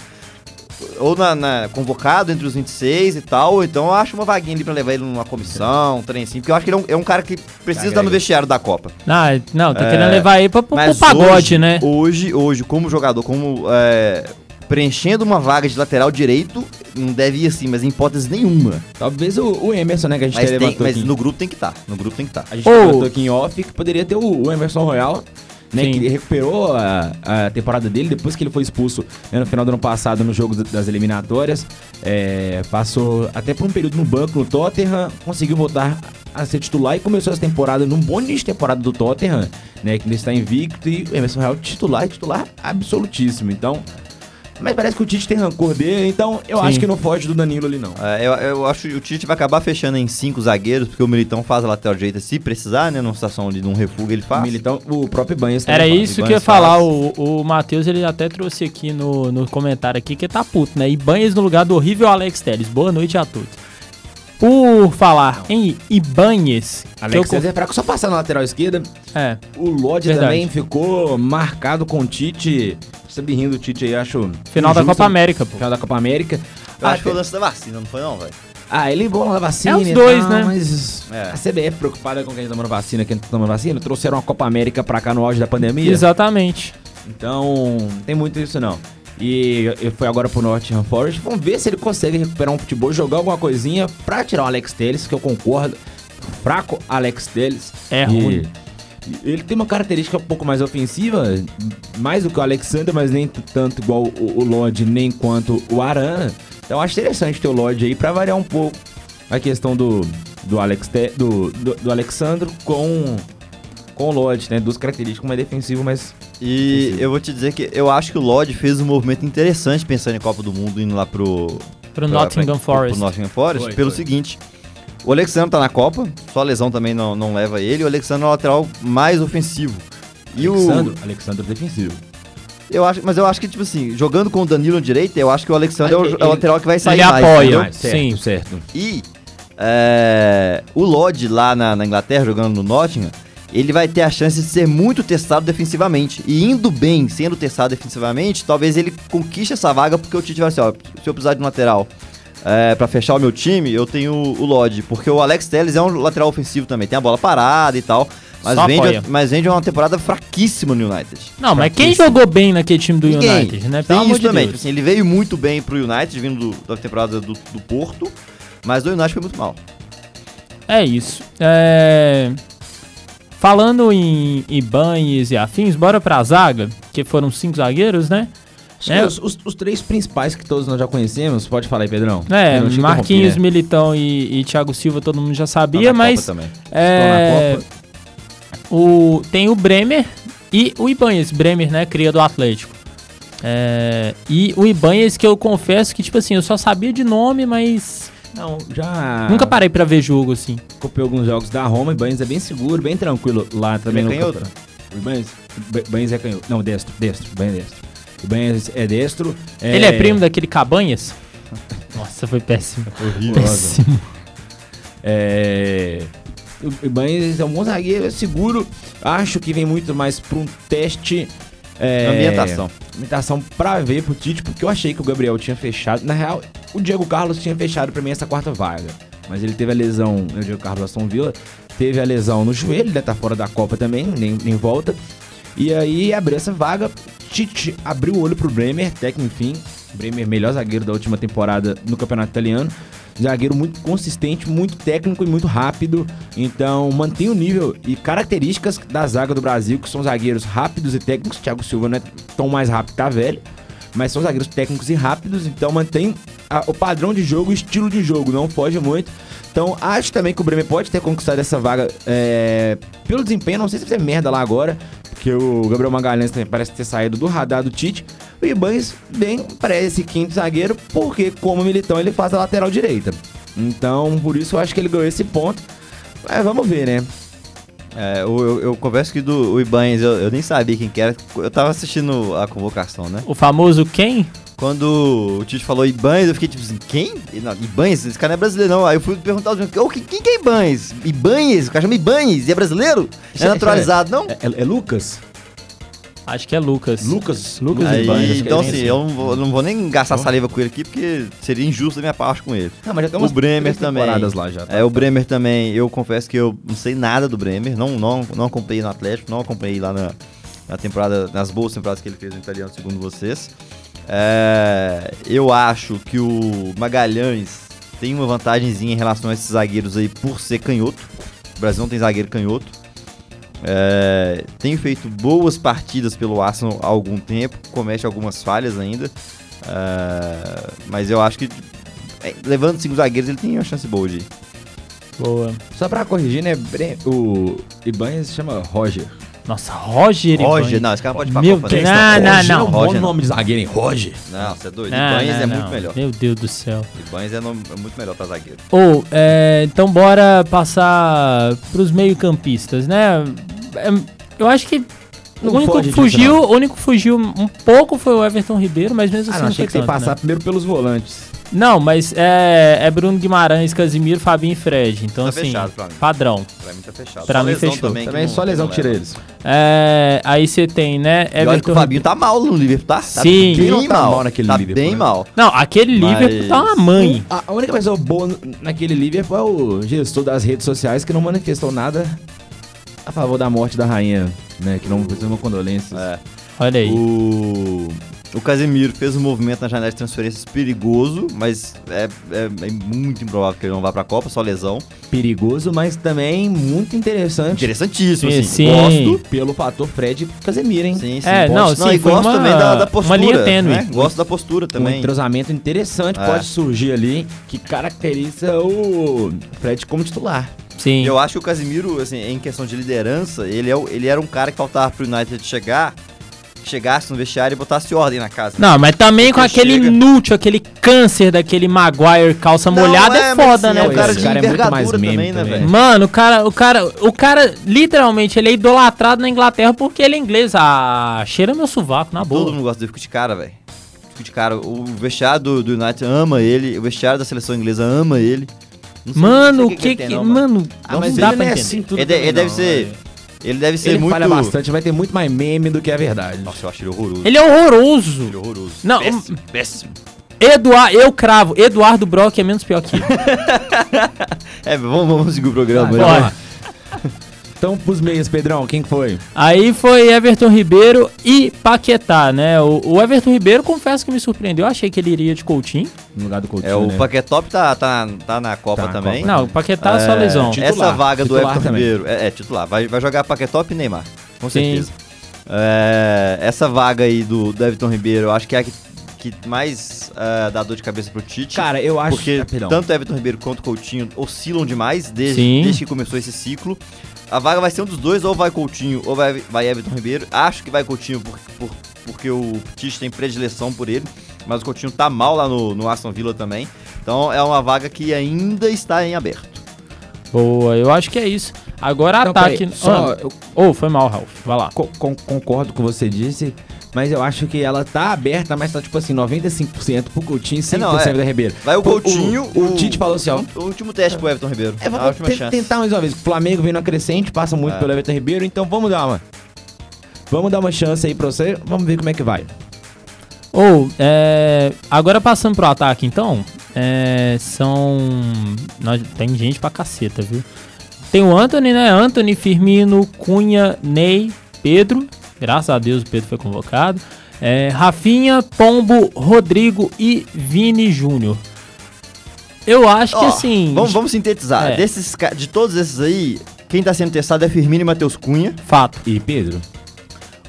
Ou na, na- convocado entre os 26 e tal, ou então eu acho uma vaguinha ali pra levar ele numa comissão, um trem assim, porque eu acho que ele é um, é um cara que precisa estar no vestiário da Copa. Ah, não, tá É, querendo levar aí pra, pro, pagode, hoje, né? Hoje, hoje, como jogador, como é, preenchendo uma vaga de lateral direito, não deve ir assim, mas em hipótese nenhuma. Talvez o, o Emerson, né, que a gente Mas, tem- mas aqui. no grupo tem que estar. No grupo tem que estar. A gente levantou aqui em off que poderia ter o, o Emerson Royal, né? Sim. Que recuperou a, a temporada dele depois que ele foi expulso né, no final do ano passado no jogo das eliminatórias. É, passou até por um período no banco no Tottenham, conseguiu voltar a ser titular e começou essa temporada num bom início de temporada do Tottenham, né? Que ainda está invicto e o Emerson Royal titular titular absolutíssimo. Então. Mas parece que o Tite tem rancor dele, então eu Sim. acho que não foge do Danilo ali, não. É, eu, eu acho que o Tite vai acabar fechando em cinco zagueiros, porque o Militão faz a lateral direita se precisar, né? Numa situação de um refugo ele O faz. Militão, o próprio Banhas Era isso que eu ia falar, faz. o, o Matheus ele até trouxe aqui no, no comentário aqui que tá puto, né? Ibanez no lugar do horrível Alex Telles. Boa noite a todos. Por falar em Ibanez, que eu Alex César é fraco, só passar na lateral esquerda. é, O Lodge Verdade. também ficou marcado com o Tite. Você me rindo do Tite aí, acho. final da. Copa América, pô. Final da Copa América. Eu acho que foi o Ah, lance da vacina, não foi não, velho? ah, ele bom na vacina. É os dois, tal, né? Mas É. a CBF preocupada com quem tá tomando vacina, quem tá tomando vacina, trouxeram a Copa América pra cá no auge da pandemia. Exatamente. Então, não tem muito isso não. E ele foi agora pro Nottingham Forest. Vamos ver se ele consegue recuperar um futebol, jogar alguma coisinha pra tirar o Alex Telles, que eu concordo. Fraco Alex Telles. É E- ruim. Ele tem uma característica um pouco mais ofensiva, mais do que o Alexander, mas nem tanto igual o, o Lodge, nem quanto o Arana. Então acho interessante ter o Lodge aí pra variar um pouco a questão do, do, Alex Te- do, do, do Alexandro com, com o Lodge, né? Duas características, uma é defensivo, mas E eu vou te dizer que eu acho que o Lodge fez um movimento interessante pensando em Copa do Mundo, indo lá pro, Pro pra- Nottingham pra- Forest. Pro Nottingham Forest, Foi, pelo foi. seguinte. O Alexandre tá na Copa, só a lesão também não, não leva ele. O Alexandre é o lateral mais ofensivo. E Alexandro, o. Alexandro defensivo. Eu acho, mas eu acho que, tipo assim, jogando com o Danilo à direita, eu acho que o Alexandre é o, Ele- é o lateral que vai sair ele mais. apoia. entendeu? Ah, certo, Sim. certo. E é, o Lodge lá na, na Inglaterra, jogando no Nottingham, ele vai ter a chance de ser muito testado defensivamente. E indo bem, sendo testado defensivamente, talvez ele conquiste essa vaga, porque o Tite vai assim, ó, se eu precisar de um lateral é, para fechar o meu time, eu tenho o Lodge. Porque o Alex Telles é um lateral ofensivo também, tem a bola parada e tal. Mas Só vem, apoia. de, mas vem de uma temporada fraquíssima no United. Não, mas quem jogou bem naquele time do Ninguém. United, né? Pelo Tem isso de também. Tipo assim, ele veio muito bem pro United, vindo do- da temporada do, do Porto, mas do United foi muito mal. É isso. É, Falando em Ibanez e afins, bora pra zaga, que foram cinco zagueiros, né? Acho É. que os, os- os três principais que todos nós já conhecemos, pode falar aí, Pedrão. É, Marquinhos, né? Militão e, e Thiago Silva, todo mundo já Tá sabia, na mas Copa também. é, Estão na o, tem o Bremer e o Ibanez, Bremer, né, cria do Atlético. É, e o Ibanez que eu confesso que, tipo assim, eu só sabia de nome, mas Não, já. nunca parei pra ver jogo, assim. Copiei alguns jogos da Roma e Baines é bem seguro, bem tranquilo lá também Ele é canhoto? O Baines, Ba- Baines é canhoto. Não, destro, destro, bem destro. O Baines é destro. Ele é primo daquele Cabanhas? Nossa, foi péssimo. Péssimo. É. O Ibanez é um bom zagueiro, é seguro. Acho que vem muito mais pra um teste. É, Ambientação. Ambientação pra ver pro Tite, porque eu achei que o Gabriel tinha fechado. Na real, o Diego Carlos tinha fechado pra mim essa quarta vaga. Mas ele teve a lesão, né, o Diego Carlos Aston Villa, teve a lesão no joelho, ele tá fora da Copa também, nem, nem volta. E aí abriu essa vaga. Tite abriu o olho pro Bremer, que enfim. Bremer, melhor zagueiro da última temporada no Campeonato Italiano. Zagueiro muito consistente, muito técnico e muito rápido. Então mantém o nível e características da zaga do Brasil, que são zagueiros rápidos e técnicos. Thiago Silva não é tão mais rápido, tá velho. Mas são zagueiros técnicos e rápidos, então mantém a- o padrão de jogo, o estilo de jogo, não foge muito. Então acho também que o Bremer pode ter conquistado essa vaga é, pelo desempenho. Não sei se vai ser merda lá agora, porque o Gabriel Magalhães também parece ter saído do radar do Tite. O Ibanez bem parece quinto zagueiro, porque como militão ele faz a lateral direita. Então por isso eu acho que ele ganhou esse ponto. Mas vamos ver, né? É, eu, eu, eu confesso que do o Ibanez eu, eu nem sabia quem que era. Eu tava assistindo a convocação, né? O famoso quem? Quando o Tite falou Ibanez, eu fiquei tipo assim, quem? E, Não, Ibanez? Esse cara não é brasileiro, não. Aí eu fui perguntar aos meus, "Ô, quem, quem que é Ibanez? Ibanez? O cara chama Ibanez e é brasileiro? Não é naturalizado, não? É, é- é Lucas? Acho que é Lucas. Lucas? Lucas Aí, Ibanez, então é assim, assim. eu não vou, não vou nem gastar saliva com ele aqui, porque seria injusto da minha parte com ele. Não, mas já tem O umas Bremer três também. temporadas lá já. tá? É, o Bremer também, eu confesso que eu não sei nada do Bremer, não, não, não acompanhei no Atlético, não acompanhei lá na, na temporada, nas boas temporadas que ele fez no italiano, segundo vocês. É, eu acho que o Magalhães tem uma vantagemzinha em relação a esses zagueiros aí por ser canhoto. O Brasil não tem zagueiro canhoto. É, tem feito boas partidas pelo Arsenal há algum tempo, comete algumas falhas ainda. É, mas eu acho que é, levando cinco zagueiros ele tem uma chance boa de ir. Boa. Só pra corrigir, né? O Ibanez se chama Roger. Nossa, Roger Roger, Ibanez. não, esse cara pode ir pra Meu Copa. Deus, Não, não, não, Roger é não. Roger não. nome de zagueiro, hein? Roger. Não, você é doido. Não, Ibanez não, é não. muito melhor. Meu Deus do céu. Ibanez é, nome- é muito melhor pra zagueiro. Ou, é, então bora passar pros meio-campistas, né? É, eu acho que Não o único que disso, fugiu, não. o único que fugiu um pouco foi o Everton Ribeiro, mas mesmo Ah, assim não, não achei foi que você tanto, passar né? primeiro pelos volantes. Não, mas é, é Bruno Guimarães, Casimiro, Fabinho e Fred. Então, Tá assim, fechado pra mim. padrão. Pra mim tá fechado. Pra Só mim fechou. Também, Também não- só lesão tira eles. É, aí você tem, né? E olha que o Fabinho tá mal no Liverpool, tá? Tá Sim. bem tá mal. mal naquele tá Liverpool, bem né? mal. Não, aquele Mas- Liverpool tá uma mãe. A, a única pessoa boa naquele Liverpool é o gestor das redes sociais que não manifestou nada a favor da morte da rainha, né? Que não fez uma condolência. É. Olha aí. O, o Casemiro fez um movimento na janela de transferências perigoso, mas é, é- é muito improvável que ele não vá pra Copa, só lesão. Perigoso, mas também muito interessante. Interessantíssimo, Sim, assim. sim. Gosto. Pelo fator Fred Casemiro, hein? Sim, sim. É, gosto. não, sim, e foi gosto uma- também da, da uma postura. linha tênue. né? Gosto da postura Um também. entrosamento interessante É. pode surgir ali que caracteriza o Fred como titular. Sim. Eu acho que o Casemiro, assim, em questão de liderança, ele, é, ele era um cara que faltava pro United chegar, chegasse no vestiário e botasse ordem na casa. Não, mas também com aquele chega- inútil, aquele câncer daquele Maguire calça Não, molhada é, é, foda, sim, né, é velho? cara Esse de cara é muito mais meme também, né, velho? Mano, o cara, o cara, o cara, literalmente, ele é idolatrado na Inglaterra porque ele é inglês. Ah, cheira meu sovaco, na boa. Todo mundo gosta dele, fica de cara, velho. Fica de cara. O vestiário do, do United ama ele, o vestiário da seleção inglesa ama ele. Não sei- Mano, não o sei que ele que. tem, não, mano, Ah, não mas dá ele pra não é entender. assim tudo Ele, também ele deve não, ser. Ele deve ser Ele muito. falha bastante, vai ter muito mais meme do que a verdade. Nossa, eu acho ele horroroso. Ele é horroroso. Ele é horroroso. Não, péssimo, péssimo. Eduardo, eu cravo. Eduardo Brock é menos pior que ele. É, vamos, vamos seguir o programa. Lá. Então, pros meias, Pedrão, quem que foi? Aí foi Everton Ribeiro e Paquetá, né? O, o Everton Ribeiro, confesso que me surpreendeu. Eu achei que ele iria de Coutinho. No lugar do Coutinho, É, o né? Paquetop tá, tá, tá na Copa Tá na também. Copa. Não, o Paquetá é só lesão. titular, Essa vaga do Everton também. Ribeiro. É, é, titular. Vai, vai jogar Paquetop e Neymar. Com Sim. certeza. É, essa vaga aí do, do Everton Ribeiro, eu acho que é a que, que mais é, dá dor de cabeça pro Tite. Cara, eu acho... porque Ah, tanto Everton Ribeiro quanto Coutinho oscilam demais desde, desde que começou esse ciclo. A vaga vai ser um dos dois, ou vai Coutinho ou vai, vai Everton Ribeiro. Acho que vai Coutinho por, por- porque o Tite tem predileção por ele. Mas o Coutinho tá mal lá no, no Aston Villa também. Então é uma vaga que ainda está em aberto. Boa, eu acho que é isso. Agora Não, ataque. peraí, só, Ah, eu Ô, foi mal, Ralf. Vai lá. co- con- concordo com o que você disse, mas eu acho que ela tá aberta, mas tá tipo assim, 95% pro Coutinho e 5% É, não, é. da Ribeiro. Vai o Coutinho. O, o Tite falou assim, ó, O último teste pro Everton Ribeiro. É, a vamos última te- chance. tentar mais uma vez. O Flamengo vem na crescente, passa muito É. pelo Everton Ribeiro, então vamos dar uma. Vamos dar uma chance aí pra você, vamos ver como é que vai. Ou, é, agora passando pro ataque, então, é, são. nós- tem gente pra caceta, viu? Tem o Anthony, né? Anthony, Firmino, Cunha, Ney, Pedro. Graças a Deus o Pedro foi convocado. É, Rafinha, Pombo, Rodrigo e Vini Júnior. Eu acho que Ó, assim. Vamos, vamos sintetizar. É. Desses, de todos esses aí, quem tá sendo testado é Firmino e Matheus Cunha. Fato. E Pedro?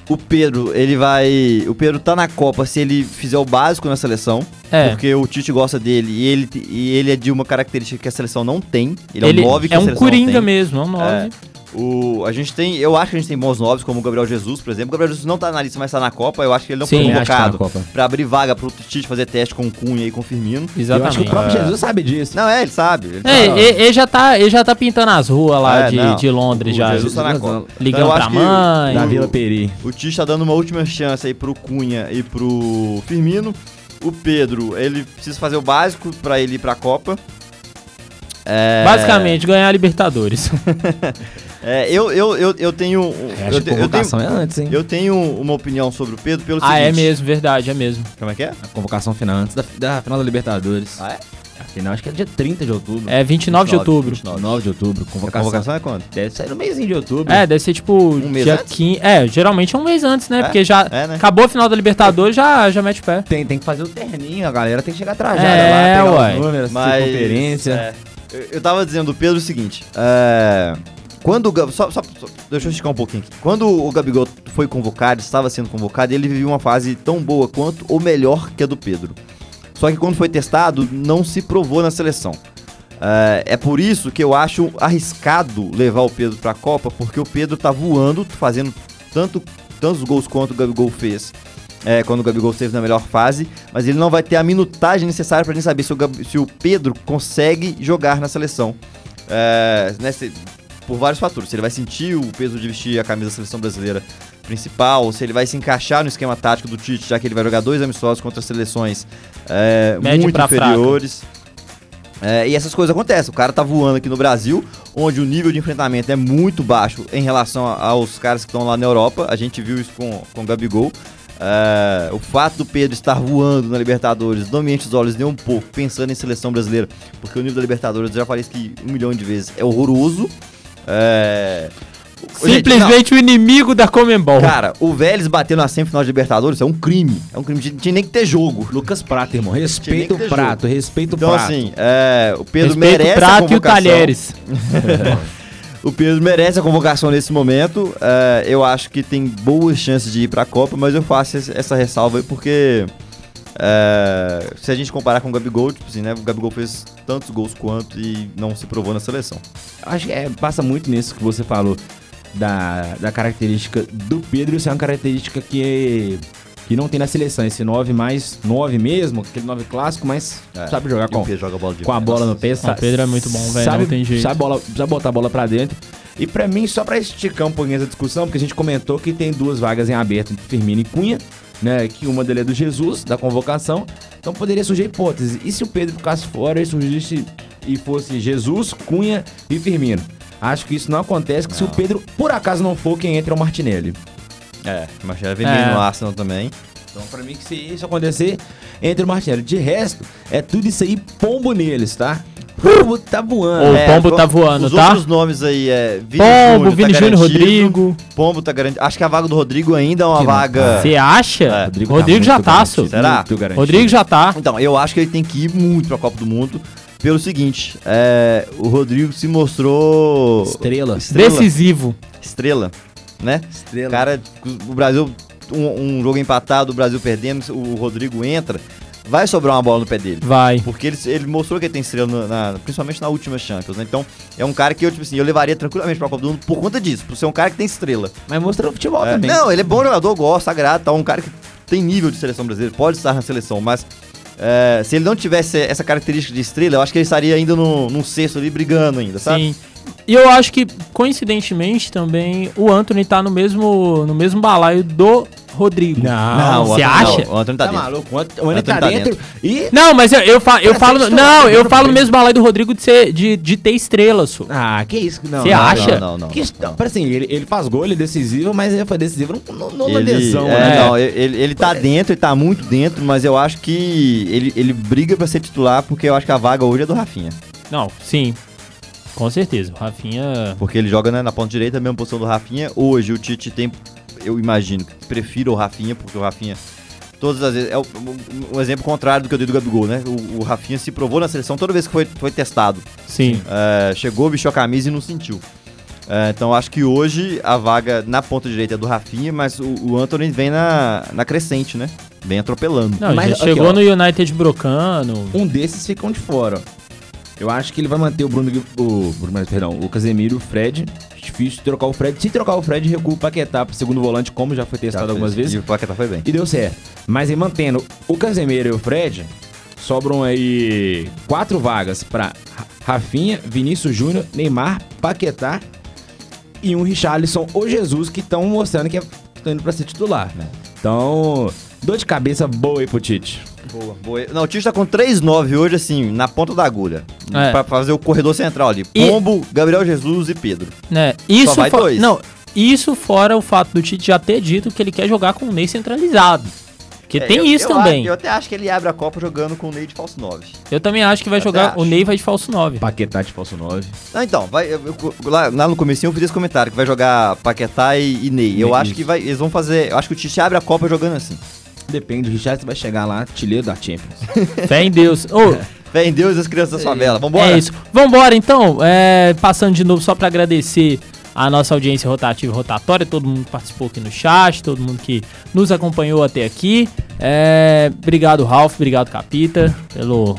O Pedro, ele vai. O Pedro tá na Copa se ele fizer o básico na seleção. É. Porque o Tite gosta dele e ele, e ele é de uma característica que a seleção não tem. Ele, Ele é um 9 que é a um seleção não coringa mesmo, é um 9. É. O, a gente tem, eu acho que a gente tem bons nomes, como o Gabriel Jesus, por exemplo. O Gabriel Jesus não tá na lista, mas tá na Copa. Eu acho que ele não Sim, foi tá na convocado Copa. pra abrir vaga pro Tite fazer teste com o Cunha e com o Firmino. Eu acho que o Exatamente. próprio Jesus sabe disso. Não, é, ele sabe. Ele É, sabe. ele, ele já tá, ele já tá pintando as ruas lá É, de, não. de Londres O já. Jesus tá na Copa. Ligando Então, eu pra acho que mãe. Da o- Vila Peri. O Tite tá dando uma última chance aí pro Cunha e pro Firmino. O Pedro, ele precisa fazer o básico pra ele ir pra Copa. É, Basicamente, ganhar a Libertadores. é, eu, eu, eu, eu tenho. É, eu, te- eu tenho convocação é antes, hein? eu tenho uma opinião sobre o Pedro pelo ah, seguinte. é mesmo, verdade, é mesmo. Como é que é? A convocação final antes da, da final da Libertadores. Ah, é? A final acho que é dia 30 de outubro. É 29 de 29, outubro. 29. 9 de outubro. A Convocação. convocação é quando? Deve sair no mêsinho de outubro. É, deve ser tipo Um mês dia antes? 15. É, geralmente é um mês antes, né? É? Porque já É, né? acabou a final da Libertadores, já, já mete o pé. Tem, tem que fazer o terninho, a galera tem que chegar trajada É, lá, pegar uai. os números, Mas. conferência. é, eu, tava dizendo do Pedro o seguinte. É, quando o Gab- só, só- só- deixa eu esticar um pouquinho aqui. Quando o Gabigol foi convocado, estava sendo convocado, ele vivia uma fase tão boa quanto ou melhor que a do Pedro. Só que quando foi testado, não se provou na seleção. É, é por isso que eu acho arriscado levar o Pedro pra Copa, porque o Pedro tá voando, fazendo tanto, tantos gols quanto o Gabigol fez. É, quando o Gabigol esteve na melhor fase, mas ele não vai ter a minutagem necessária pra gente saber se o, Gab- se o Pedro consegue jogar na seleção. É, né, se- por vários fatores. Se ele vai sentir o peso de vestir a camisa da seleção brasileira principal, se ele vai se encaixar no esquema tático do Tite, já que ele vai jogar dois amistosos contra seleções é, muito inferiores. É, e essas coisas acontecem. O cara tá voando aqui no Brasil, onde o nível de enfrentamento é muito baixo em relação a- aos caras que estão lá na Europa. A gente viu isso com, com o Gabigol. É, o fato do Pedro estar voando na Libertadores não me enche os olhos nem um pouco, pensando em seleção brasileira, porque o nível da Libertadores, eu já falei isso que um milhão de vezes, é horroroso. É, Gente, Simplesmente o inimigo da Comembol. cara, o Vélez bater na semifinal de Libertadores é um crime. É um crime, não tinha nem que ter jogo. Lucas Prato, irmão. Respeita o prato, respeita o Então, prato. assim, é, o Pedro Respeita merece o a prato e o talheres. O Pedro merece a convocação nesse momento. É, eu acho que tem boas chances de ir pra Copa, mas eu faço essa ressalva aí porque. é, se a gente comparar com o Gabigol, tipo assim, né? O Gabigol fez tantos gols quanto e não se provou na seleção. Acho que é, passa muito nisso que você falou da, da característica do Pedro. Isso é uma característica que, que não tem na seleção. Esse 9 mais 9 mesmo, aquele 9 clássico, mas É, sabe jogar E com, joga bola com a bola no pé. O Pedro é muito bom, velho, Sabe, não tem jeito. Sabe, bola, sabe botar a bola pra dentro. E pra mim, só pra esticar um pouquinho essa discussão, porque a gente comentou que tem duas vagas em aberto entre Firmino e Cunha, né? Que uma dele é do Jesus, da convocação. Então poderia surgir a hipótese. E se o Pedro ficasse fora e surgisse e fosse Jesus, Cunha e Firmino? Acho que isso não acontece, que se o Pedro, por acaso, não for, quem entra é o Martinelli. É, mas já vem É. bem no Arsenal também. Então, pra mim, que se isso acontecer, entre o Martinelli. De resto, é tudo isso aí pombo neles, tá? Pombo tá voando. O É, Pombo tá voando, Os tá? outros nomes aí é Vini Pombo, Júnior, Vini tá Júnior. Rodrigo. Pombo tá garantido. Acho que a vaga do Rodrigo ainda é uma Que vaga. Você acha? É, Rodrigo, Rodrigo tá já tá, só. Será? Rodrigo já tá. Então, eu acho que ele tem que ir muito pra Copa do Mundo. Pelo seguinte, é, o Rodrigo se mostrou. Estrela. Estrela. Decisivo. Estrela, né? Estrela. Cara, o Brasil, um, um jogo empatado, o Brasil perdendo, o Rodrigo entra, vai sobrar uma bola no pé dele. Vai. Porque ele, ele mostrou que ele tem estrela, na- na- principalmente na última Champions, né? Então, é um cara que eu, tipo assim, eu levaria tranquilamente pra Copa do Mundo por conta disso, por ser um cara que tem estrela. Mas mostrou futebol É, também. não, ele é bom jogador, gosta, agrada, tá um cara que tem nível de seleção brasileira, pode estar na seleção, mas é, se ele não tivesse essa característica de estrela, eu acho que ele estaria ainda no, num sexto ali brigando ainda, sabe? Sim. E eu acho que, coincidentemente, também o Anthony tá no mesmo, no mesmo balaio do Rodrigo. Não, você Antony- acha? Não, o Antônio tá, Tá, dentro. maluco? O Ant- o Antony tá, tá dentro. E. Não, mas eu, eu, fa- eu falo. Não, eu falo no primeiro. mesmo balaio do Rodrigo de, ser, de, de ter estrela, só. Ah, que isso? Não. Você não, acha? Não, não, não. Que? Não, pera assim, ele, ele faz gol, ele é decisivo, mas ele foi decisivo não, na Ele, é, né? não, ele, ele tá dentro, ele tá muito dentro, mas eu acho que ele, ele briga pra ser titular porque eu acho que a vaga hoje é do Rafinha. Não, sim. Com certeza. O Rafinha. Porque ele joga né, na ponta direita, a mesma posição do Rafinha. Hoje o Tite tem, eu imagino, que prefira o Rafinha, porque o Rafinha, todas as vezes, é o- um, um exemplo contrário do que eu dei do Gabigol, né? O, o Rafinha se provou na seleção toda vez que foi, foi testado. Sim. É, chegou, vestiu a camisa e não sentiu. É, então acho que hoje a vaga na ponta direita é do Rafinha, mas o, o Anthony vem na, na crescente, né? Vem atropelando. Não, Mas, chegou ó. no United brocando. Um desses ficam de fora. Eu acho que ele vai manter o Bruno, o Bruno, perdão, o Casemiro, o Fred. Difícil trocar o Fred. Se trocar o Fred, recua o Paquetá pro segundo volante, como já foi Já testado fez. algumas vezes. E o Paquetá foi bem. E deu certo. Mas aí mantendo o Casemiro e o Fred, sobram aí quatro vagas pra Ra- Rafinha, Vinícius Júnior, Neymar, Paquetá e um Richarlison ou Jesus que estão mostrando que estão indo pra ser titular. É. Então, dor de cabeça boa aí pro Tite. Boa, boa. Não, o Tite tá com 3-9 hoje, assim, na ponta da agulha. É. Pra fazer o corredor central ali. E- Pombo, Gabriel Jesus e Pedro. Né? Isso vai fo- dois. Não, isso fora o fato do Tite já ter dito que ele quer jogar com o Ney centralizado. Porque É, tem eu- isso eu também. acho- eu até acho que ele abre a Copa jogando com o Ney de falso 9. Eu também acho que vai Eu jogar. O. Ney vai de falso 9. Paquetá de falso 9. Não, então, vai, eu- eu- lá, lá no comecinho eu fiz esse comentário, que vai jogar Paquetá e, e Ney. Eu Isso. acho que vai, eles vão fazer, eu acho que o Tite abre a Copa jogando assim. Depende, o Richarlison vai chegar lá, artilheiro da Champions. Fé em Deus. Ô, Fé em Deus e as crianças da favela, vambora? É isso. Vambora, então. É, passando de novo, só pra agradecer a nossa audiência rotativa e rotatória, todo mundo que participou aqui no chat, todo mundo que nos acompanhou até aqui. É, obrigado, Ralph, obrigado, Capita, pelo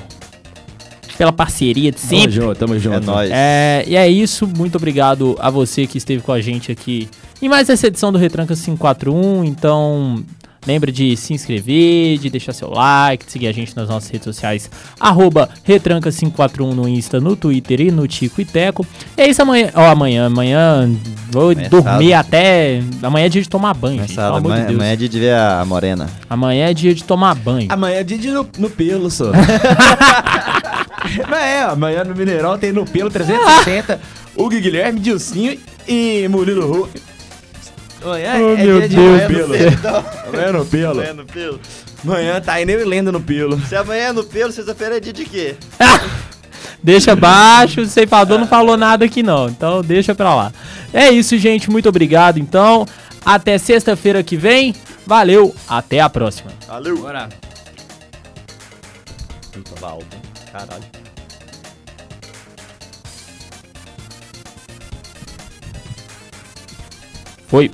pela parceria de Tamo sempre. junto, tamo junto. É nóis. É, e é isso, muito obrigado a você que esteve com a gente aqui em mais essa edição do Retranca 541. Então, lembre de se inscrever, de deixar seu like, de seguir a gente nas nossas redes sociais, arroba Retranca541 no Insta, no Twitter e no Tico e Teco. E é isso amanhã, ó, amanhã, amanhã vou Amanhã é dormir sábado. até, amanhã é dia de tomar banho, gente, Começado, pelo amor de amanhã, amanhã é dia de ver a morena. Amanhã é dia de tomar banho. Amanhã é dia de ir no, no pelo, só. Mas é, amanhã no Mineirão tem no pelo 360, Hugo Guilherme, Dilcinho e Murilo Hulk. Amanhã Oh, é meu dia de Deus do pelo. Amanhã no pelo. Amanhã é no pelo. Amanhã tá indo eu e Lenda no pelo. Se amanhã é no pelo, sexta-feira é dia de quê? Deixa baixo, o ceifador não falou nada aqui não, então deixa pra lá. É isso, gente, muito obrigado. Então, até sexta-feira que vem. Valeu, até a próxima. Valeu. Bora. Puta, alto, hein? Caralho. Foi.